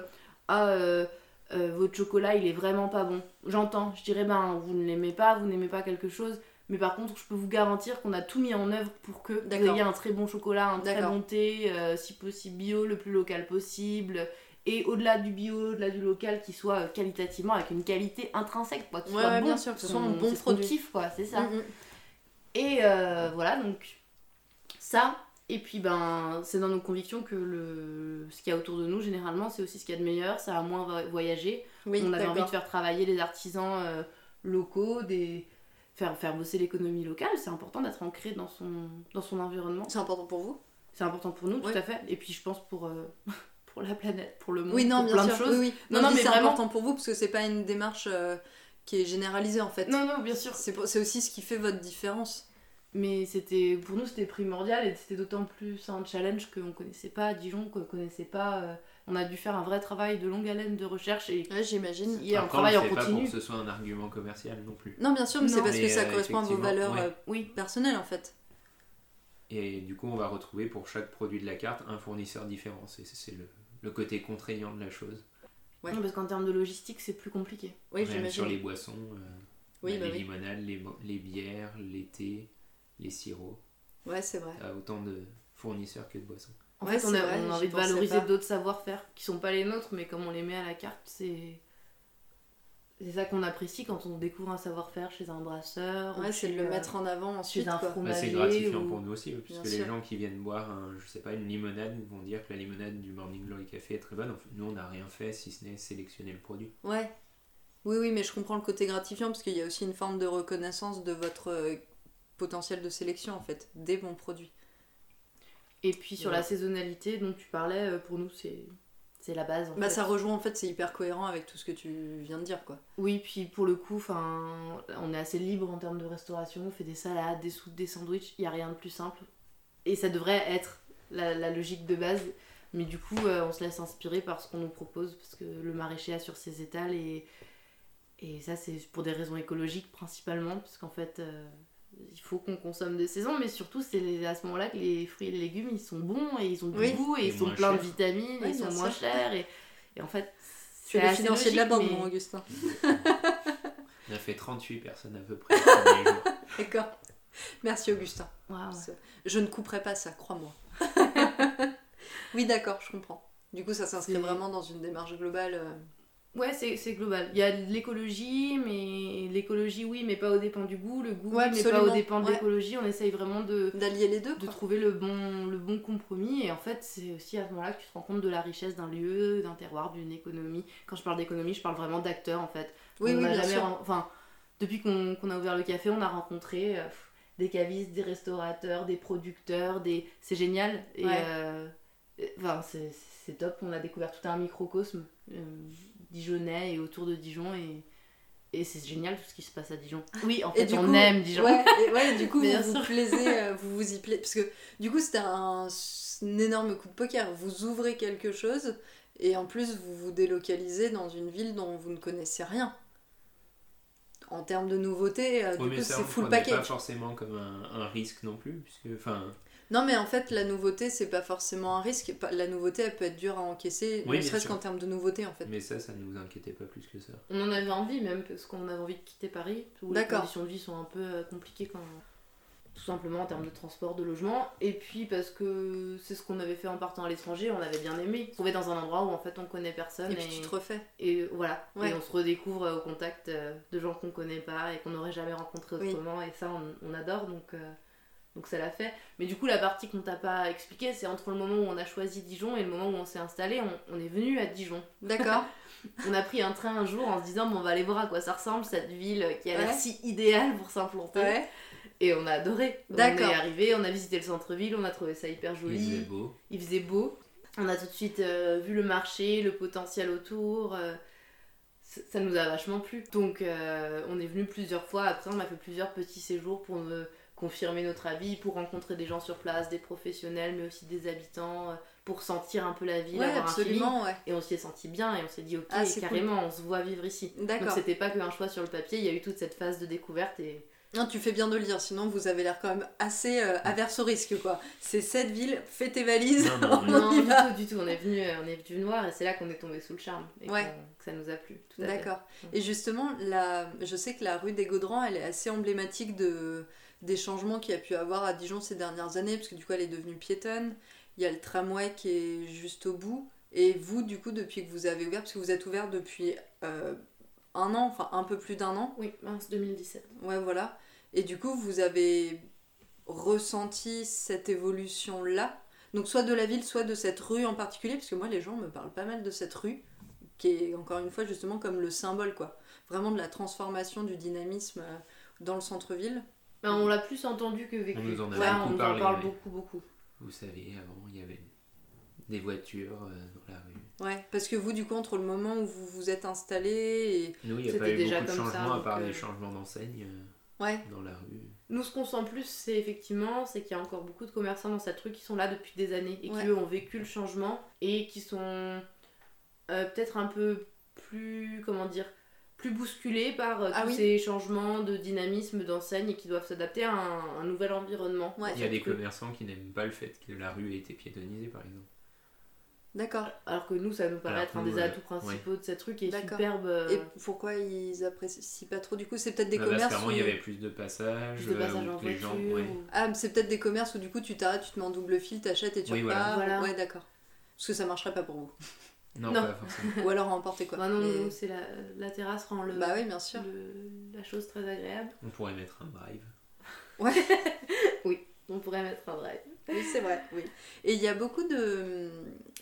ah euh, votre chocolat il est vraiment pas bon. J'entends, je dirais ben vous ne l'aimez pas, vous n'aimez pas quelque chose, mais par contre, je peux vous garantir qu'on a tout mis en œuvre pour que vous ayez un très bon chocolat, un très bon thé, euh, si possible bio, le plus local possible. Et au-delà du bio, au-delà du local, qui soit euh, qualitativement avec une qualité intrinsèque, quoi. Qui soit bon, bien sûr, que ce soit un bon produit. quoi, c'est ça. Mm, mm. Et euh, voilà, donc ça. Et puis, ben, c'est dans nos convictions que le... ce qu'il y a autour de nous, généralement, c'est aussi ce qu'il y a de meilleur. Ça a moins voyagé. Oui, On avait envie de faire travailler les artisans locaux, des faire, faire bosser l'économie locale, c'est important d'être ancré dans son, dans son environnement. C'est important pour vous C'est important pour nous, tout à fait. Et puis je pense pour, euh, [LAUGHS] pour la planète, pour le monde, oui, non, pour bien plein sûr. de choses. Oui, Non, non, mais c'est important pour vous parce que c'est pas une démarche euh, qui est généralisée en fait. Non, non, bien sûr. C'est aussi ce qui fait votre différence. Mais c'était pour nous c'était primordial et c'était d'autant plus un challenge qu'on connaissait pas Dijon, qu'on connaissait pas. Euh, on a dû faire un vrai travail de longue haleine de recherche et j'imagine il y a un travail en continu. pas pour que ce soit un argument commercial non plus. Non, bien sûr, mais c'est parce que ça euh, correspond à vos valeurs euh, oui. personnelles en fait. Et du coup, on va retrouver pour chaque produit de la carte un fournisseur différent. C'est le, le, côté contraignant de la chose. Ouais. Non, parce qu'en termes de logistique, c'est plus compliqué. Oui, j'imagine. Sur les boissons, euh, oui, bah les limonades, les, les, bières, les thés, les sirops. Ouais, c'est vrai. autant de fournisseurs que de boissons En fait, on a, on a envie de valoriser d'autres savoir-faire qui sont pas les nôtres, mais comme on les met à la carte, c'est c'est ça qu'on apprécie quand on découvre un savoir-faire chez un brasseur. Ouais, c'est de le euh, mettre en avant ensuite. un bah, c'est gratifiant pour nous aussi, puisque les gens qui viennent boire, je sais pas, une limonade vont dire que la limonade du Morning Glory Café est très bonne. nous, on n'a rien fait si ce n'est sélectionner le produit. Ouais. Oui, oui, mais je comprends le côté gratifiant parce qu'il y a aussi une forme de reconnaissance de votre euh, potentiel de sélection en fait, des bons produits. Et puis sur la saisonnalité dont tu parlais, euh, pour nous, c'est c'est la base. bah, ça rejoint en fait, c'est hyper cohérent avec tout ce que tu viens de dire quoi. Oui, puis pour le coup, on est assez libre en termes de restauration, on fait des salades, des soupes, des sandwichs, il n'y a rien de plus simple. Et ça devrait être la, logique de base, mais du coup, euh, on se laisse inspirer par ce qu'on nous propose parce que le maraîcher a sur ses étals et, et ça, c'est pour des raisons écologiques principalement, parce qu'en fait. Euh, il faut qu'on consomme de saison, mais surtout c'est à ce moment-là que les fruits et les légumes ils sont bons et ils ont du goût et, ils sont pleins de vitamines et ils sont moins chers et, et, en fait c'est le financier de la banque mon Augustin. On a fait 38 personnes à peu près. [LAUGHS] D'accord. Merci Augustin. Je ne couperai pas ça, crois-moi. [LAUGHS] oui d'accord, je comprends. Du coup ça s'inscrit vraiment dans une démarche globale. Euh, Ouais, c'est global. Il y a l'écologie, mais l'écologie, oui, mais pas au dépend du goût. Le goût, mais pas au dépend de l'écologie. On essaye vraiment de d'allier les deux, de trouver le bon, le bon compromis. Et en fait, c'est aussi à ce moment-là que tu te rends compte de la richesse d'un lieu, d'un terroir, d'une économie. Quand je parle d'économie, je parle vraiment d'acteurs, en fait. Oui, oui, bien sûr. Enfin, depuis qu'on a ouvert le café, on a rencontré euh, des cavistes, des restaurateurs, des producteurs, des... c'est génial. Et euh, enfin, c'est top. On a découvert tout un microcosme. Euh, Dijonais et autour de Dijon et, et c'est génial tout ce qui se passe à Dijon. Oui, en fait, on aime Dijon. Ouais, du coup, [LAUGHS] vous vous plaisez, euh, [LAUGHS] vous vous y plaisez. Parce que du coup, c'était un, énorme coup de poker. Vous ouvrez quelque chose et en plus, vous vous délocalisez dans une ville dont vous ne connaissez rien. En termes de nouveautés, euh, du coup, c'est full package. pas forcément comme un, un risque non plus, puisque, enfin non, mais en fait, la nouveauté, c'est pas forcément un risque. La nouveauté, elle peut être dure à encaisser, ne serait-ce qu'en termes de nouveauté, en fait. Mais ça, ça ne nous inquiétait pas plus que ça. On en avait envie, même, parce qu'on avait envie de quitter Paris, où les conditions de vie sont un peu euh, compliquées quand tout simplement en termes de transport, de logement, et puis parce que c'est ce qu'on avait fait en partant à l'étranger, on avait bien aimé, trouver dans un endroit où en fait on connaît personne. Et, puis tu te refais. Et voilà, et on se redécouvre au contact euh, de gens qu'on connaît pas et qu'on n'aurait jamais rencontré autrement, et ça on, adore, donc euh, donc ça l'a fait. Mais du coup, la partie qu'on t'a pas expliquée, c'est entre le moment où on a choisi Dijon et le moment où on s'est installé, on, est venu à Dijon. D'accord. [LAUGHS] on a pris un train un jour en se disant, bon, on va aller voir à quoi ça ressemble, cette ville qui a l'air si idéale pour s'implanter. Et on a adoré. D'accord. On est arrivé, on a visité le centre-ville, on a trouvé ça hyper joli. Il faisait beau. Il faisait beau. On a tout de suite euh, vu le marché, le potentiel autour. Euh, ça nous a vachement plu. Donc euh, on est venu plusieurs fois. Après, on a fait plusieurs petits séjours pour me confirmer notre avis, pour rencontrer des gens sur place, des professionnels, mais aussi des habitants, euh, pour sentir un peu la ville, avoir absolument, un Et on s'y est senti bien et on s'est dit, ok, ah, carrément, on se voit vivre ici. Donc c'était pas qu'un choix sur le papier, il y a eu toute cette phase de découverte et. Non, tu fais bien de le dire, sinon vous avez l'air quand même assez euh, averse au risque, quoi. C'est cette ville, fais tes valises. Non, non, [LAUGHS] du tout, du tout. On est venu, euh, on est venu voir et c'est là qu'on est tombé sous le charme et que ça nous a plu. D'accord. Et justement, la... je sais que la rue des Gaudrans, elle est assez emblématique de des changements qu'il y a pu avoir à Dijon ces dernières années, parce que du coup elle est devenue piétonne. Il y a le tramway qui est juste au bout. Et vous, du coup, depuis que vous avez ouvert, parce que vous êtes ouvert depuis euh, un an, enfin un peu plus d'un an. Oui, mars 2017. Ouais, voilà. Et du coup, vous avez ressenti cette évolution-là donc soit de la ville, soit de cette rue en particulier, parce que moi les gens me parlent pas mal de cette rue, qui est encore une fois justement comme le symbole, quoi. Vraiment de la transformation, du dynamisme euh, dans le centre-ville. Ben, on l'a plus entendu que vécu. On nous en, on parle beaucoup, beaucoup. Vous savez, avant, il y avait des voitures euh, dans la rue. Ouais, parce que vous, du coup, entre le moment où vous vous êtes installé et. Nous, il n'y a pas eu déjà beaucoup de changements, à part des euh, changements d'enseigne euh, ouais. dans la rue. Nous, ce qu'on sent plus, c'est effectivement, c'est qu'il y a encore beaucoup de commerçants dans cette rue qui sont là depuis des années et qui, eux, ont vécu le changement et qui sont peut-être un peu plus, comment dire, plus bousculés par euh, ah tous ces changements de dynamisme d'enseigne et qui doivent s'adapter à un, nouvel environnement. Il y a des commerçants qui n'aiment pas le fait que la rue ait été piétonnisée par exemple. D'accord. Alors que nous, ça nous paraît être un des atouts principaux de ce truc et superbe. Euh, et pourquoi ils apprécient pas trop? Du coup, c'est peut-être des bah, commerces. Parce où... il y avait plus de passages. Plus de passages en voiture, gens, Ah, c'est peut-être des commerces où du coup tu t'arrêtes, tu te mets en double fil, t'achètes et tu repars. Voilà. Ouais, d'accord. Parce que ça marcherait pas pour vous. Non, pas forcément. Ou alors emporter quoi. Bah non, c'est la, la, terrasse rend le, bah oui, bien sûr. la chose très agréable. On pourrait mettre un drive. Ouais. [LAUGHS] oui, on pourrait mettre un drive. Oui, c'est vrai, oui. Et il y a beaucoup de.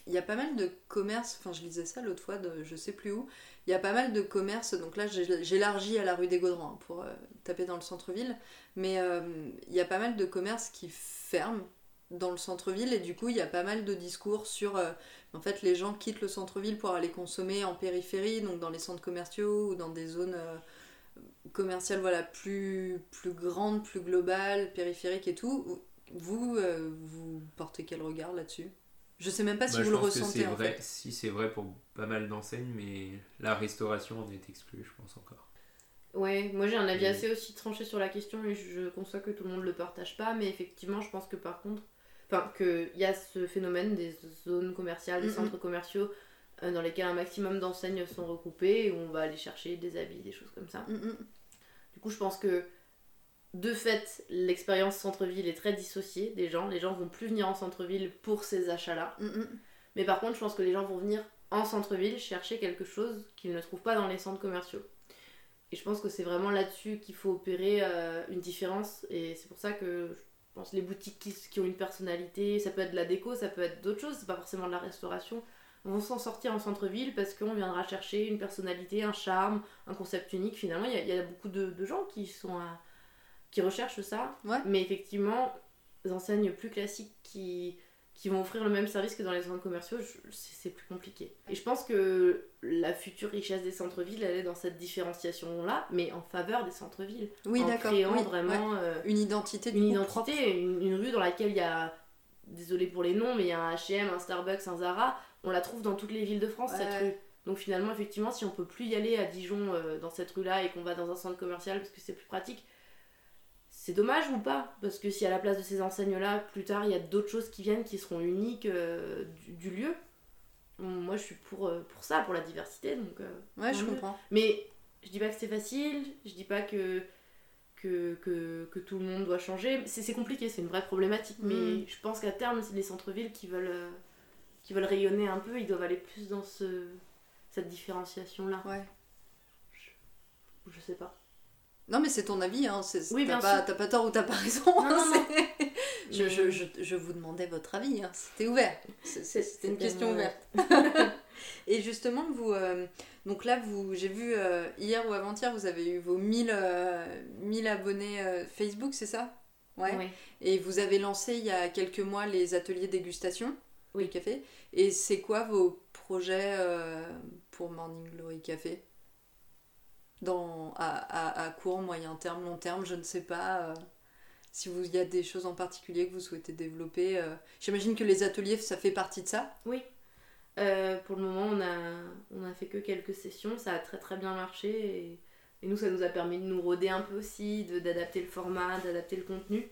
Il y a pas mal de commerces, enfin je lisais ça l'autre fois, de, je sais plus où. Il y a pas mal de commerces, donc là j'élargis à la rue des Gaudrans hein, pour euh, taper dans le centre-ville, mais euh, il y a pas mal de commerces qui ferment dans le centre-ville et du coup il y a pas mal de discours sur euh, en fait les gens quittent le centre-ville pour aller consommer en périphérie donc dans les centres commerciaux ou dans des zones commerciales voilà plus plus grandes plus globales périphériques et tout vous, euh, vous portez quel regard là-dessus? Je sais même pas si bah, vous le ressentez. en vrai, Si c'est vrai pour pas mal d'enseignes, mais la restauration en est exclue, je pense encore. Ouais, moi j'ai un avis assez aussi tranché sur la question et je conçois que tout le monde le partage pas, mais effectivement, je pense que par contre, enfin, qu'il y a ce phénomène des zones commerciales, des centres commerciaux euh, dans lesquels un maximum d'enseignes sont regroupées et où on va aller chercher des habits, des choses comme ça. Du coup, je pense que de fait, l'expérience centre-ville est très dissociée des gens. Les gens vont plus venir en centre-ville pour ces achats-là. Mm, mm. Mais par contre, je pense que les gens vont venir en centre-ville chercher quelque chose qu'ils ne trouvent pas dans les centres commerciaux. Et je pense que c'est vraiment là-dessus qu'il faut opérer euh, une différence. Et c'est pour ça que je pense les boutiques qui, ont une personnalité, ça peut être de la déco, ça peut être d'autres choses, c'est pas forcément de la restauration, vont s'en sortir en centre-ville parce qu'on viendra chercher une personnalité, un charme, un concept unique. Finalement, il y, a beaucoup de, de gens qui sont à qui recherchent ça. Mais effectivement, les enseignes plus classiques qui, qui vont offrir le même service que dans les centres commerciaux, c'est plus compliqué. Et je pense que la future richesse des centres-villes, elle est dans cette différenciation-là, mais en faveur des centres-villes. Oui, d'accord. En créant vraiment euh, une identité, une identité, une, rue dans laquelle il y a, désolé pour les noms, mais il y a un H&M, un Starbucks, un Zara. On la trouve dans toutes les villes de France cette rue. Donc finalement, effectivement, si on peut plus y aller à Dijon euh, dans cette rue-là et qu'on va dans un centre commercial parce que c'est plus pratique, c'est dommage ou pas? Parce que si à la place de ces enseignes-là, plus tard, il y a d'autres choses qui viennent qui seront uniques euh, du, lieu, moi je suis pour, euh, pour ça, pour la diversité. Donc, euh, ouais, je comprends. Mais je dis pas que c'est facile, je dis pas que, que, que, tout le monde doit changer. C'est compliqué, c'est une vraie problématique, mais mm. je pense qu'à terme, les centres-villes qui veulent, qui veulent rayonner un peu, ils doivent aller plus dans ce, cette différenciation-là. Ouais. Je, je sais pas. Non, mais c'est ton avis, hein. Oui, t'as pas, pas, tort ou t'as pas raison. Hein, [LAUGHS] je, je, je, je, vous demandais votre avis, hein. c'était ouvert. C'était une question ouverte. [LAUGHS] Et justement, vous, euh, donc là, vous, j'ai vu euh, hier ou avant-hier, vous avez eu vos 1000, 1000 euh, abonnés Facebook, c'est ça? Ouais. Oui. Et vous avez lancé il y a quelques mois les ateliers dégustation oui. café. Et c'est quoi vos projets pour Morning Glory Café? Dans, à, à, court, moyen terme, long terme, je ne sais pas euh, si vous y a des choses en particulier que vous souhaitez développer. Euh. J'imagine que les ateliers, ça fait partie de ça Oui. Euh, pour le moment, on a, on a fait que quelques sessions, ça a très très bien marché et, et nous, ça nous a permis de nous roder un peu aussi, d'adapter le format, d'adapter le contenu.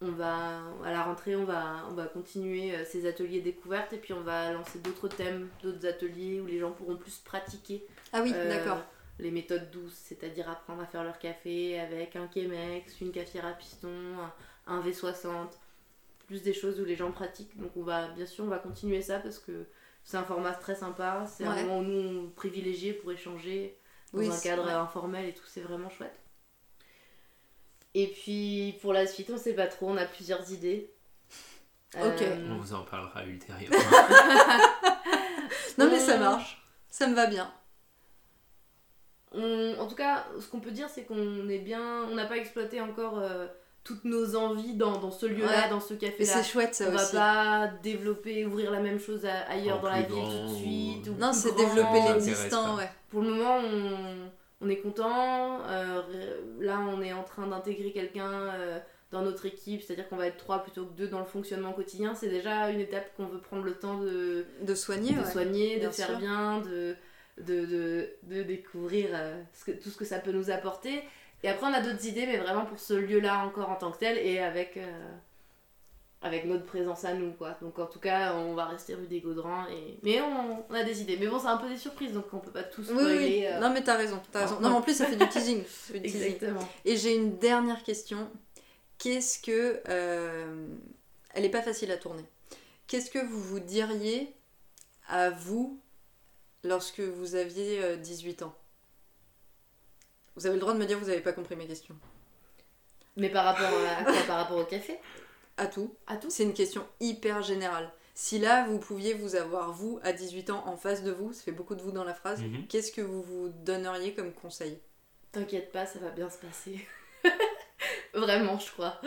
On va, à la rentrée, on va, on va continuer ces ateliers découvertes et puis on va lancer d'autres thèmes, d'autres ateliers où les gens pourront plus pratiquer. Ah oui, d'accord les méthodes douces, c'est-à-dire apprendre à faire leur café avec un Chemex, une cafetière à piston, un, V60, plus des choses où les gens pratiquent. Donc on va, bien sûr, on va continuer ça parce que c'est un format très sympa, c'est un moment où nous on privilégié pour échanger dans un cadre informel et tout, c'est vraiment chouette. Et puis pour la suite, on sait pas trop, on a plusieurs idées. [LAUGHS] Ok. Euh, on vous en parlera ultérieurement. [LAUGHS] non mais ça marche, ça me va bien en tout cas, ce qu'on peut dire, c'est qu'on est bien. On n'a pas exploité encore euh, toutes nos envies dans, dans ce lieu-là, dans ce café-là. c'est chouette ça on aussi. On va pas développer, ouvrir la même chose ailleurs dans la ville tout de suite. non, c'est développer l'existant, ouais. Pour le moment, on, on est content. Euh, là, on est en train d'intégrer quelqu'un. Euh, dans notre équipe, c'est-à-dire qu'on va être trois plutôt que deux dans le fonctionnement quotidien, c'est déjà une étape qu'on veut prendre le temps de, de soigner, de, soigner, de faire bien, de, de, de, de découvrir euh, ce que, tout ce que ça peut nous apporter. Et après, on a d'autres idées, mais vraiment pour ce lieu-là encore en tant que tel et avec, euh, avec notre présence à nous quoi. Donc en tout cas, on va rester rue des Gaudrans et mais on, a des idées. Mais bon, c'est un peu des surprises donc on peut pas tous oui, oui. Euh. Non mais t'as raison, as raison. Non mais en plus ça fait du teasing. Exactement. Et j'ai une dernière question. Qu'est-ce que euh, elle est pas facile à tourner. Qu'est-ce que vous vous diriez à vous lorsque vous aviez 18 euh, ans Vous avez le droit de me dire que vous n'avez pas compris mes questions. Mais par rapport à quoi? Par rapport au café? À tout. À tout? C'est une question hyper générale. Si là, vous pouviez vous avoir, vous, à 18 ans, en face de vous, ça fait beaucoup de vous dans la phrase, mhm. qu'est-ce que vous vous donneriez comme conseil? T'inquiète pas, ça va bien se passer. [LAUGHS] Vraiment, je crois.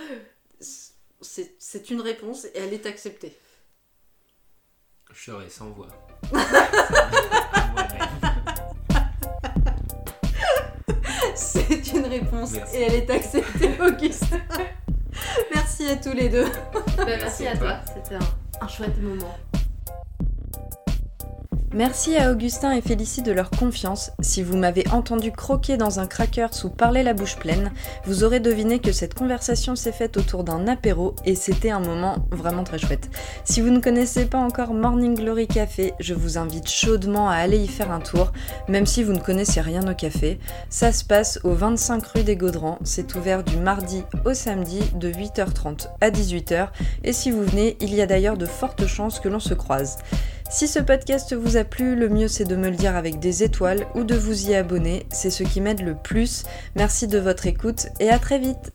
C'est une réponse et elle est acceptée. Je serai sans voix. [LAUGHS] une réponse et elle est acceptée, [LAUGHS] Augustin. merci à tous les deux. Bah, merci, à toi, c'était un, un chouette moment. Merci à Augustin et Félicie de leur confiance. Si vous m'avez entendu croquer dans un cracker ou parler la bouche pleine, vous aurez deviné que cette conversation s'est faite autour d'un apéro et c'était un moment vraiment très chouette. Si vous ne connaissez pas encore Morning Glory Café, je vous invite chaudement à aller y faire un tour, même si vous ne connaissez rien au café. Ça se passe au 25 rue des Gaudrans, c'est ouvert du mardi au samedi de 8h30 à 18h et si vous venez, il y a d'ailleurs de fortes chances que l'on se croise. Si ce podcast vous a plu, le mieux c'est de me le dire avec des étoiles ou de vous y abonner, c'est ce qui m'aide le plus. Merci de votre écoute et à très vite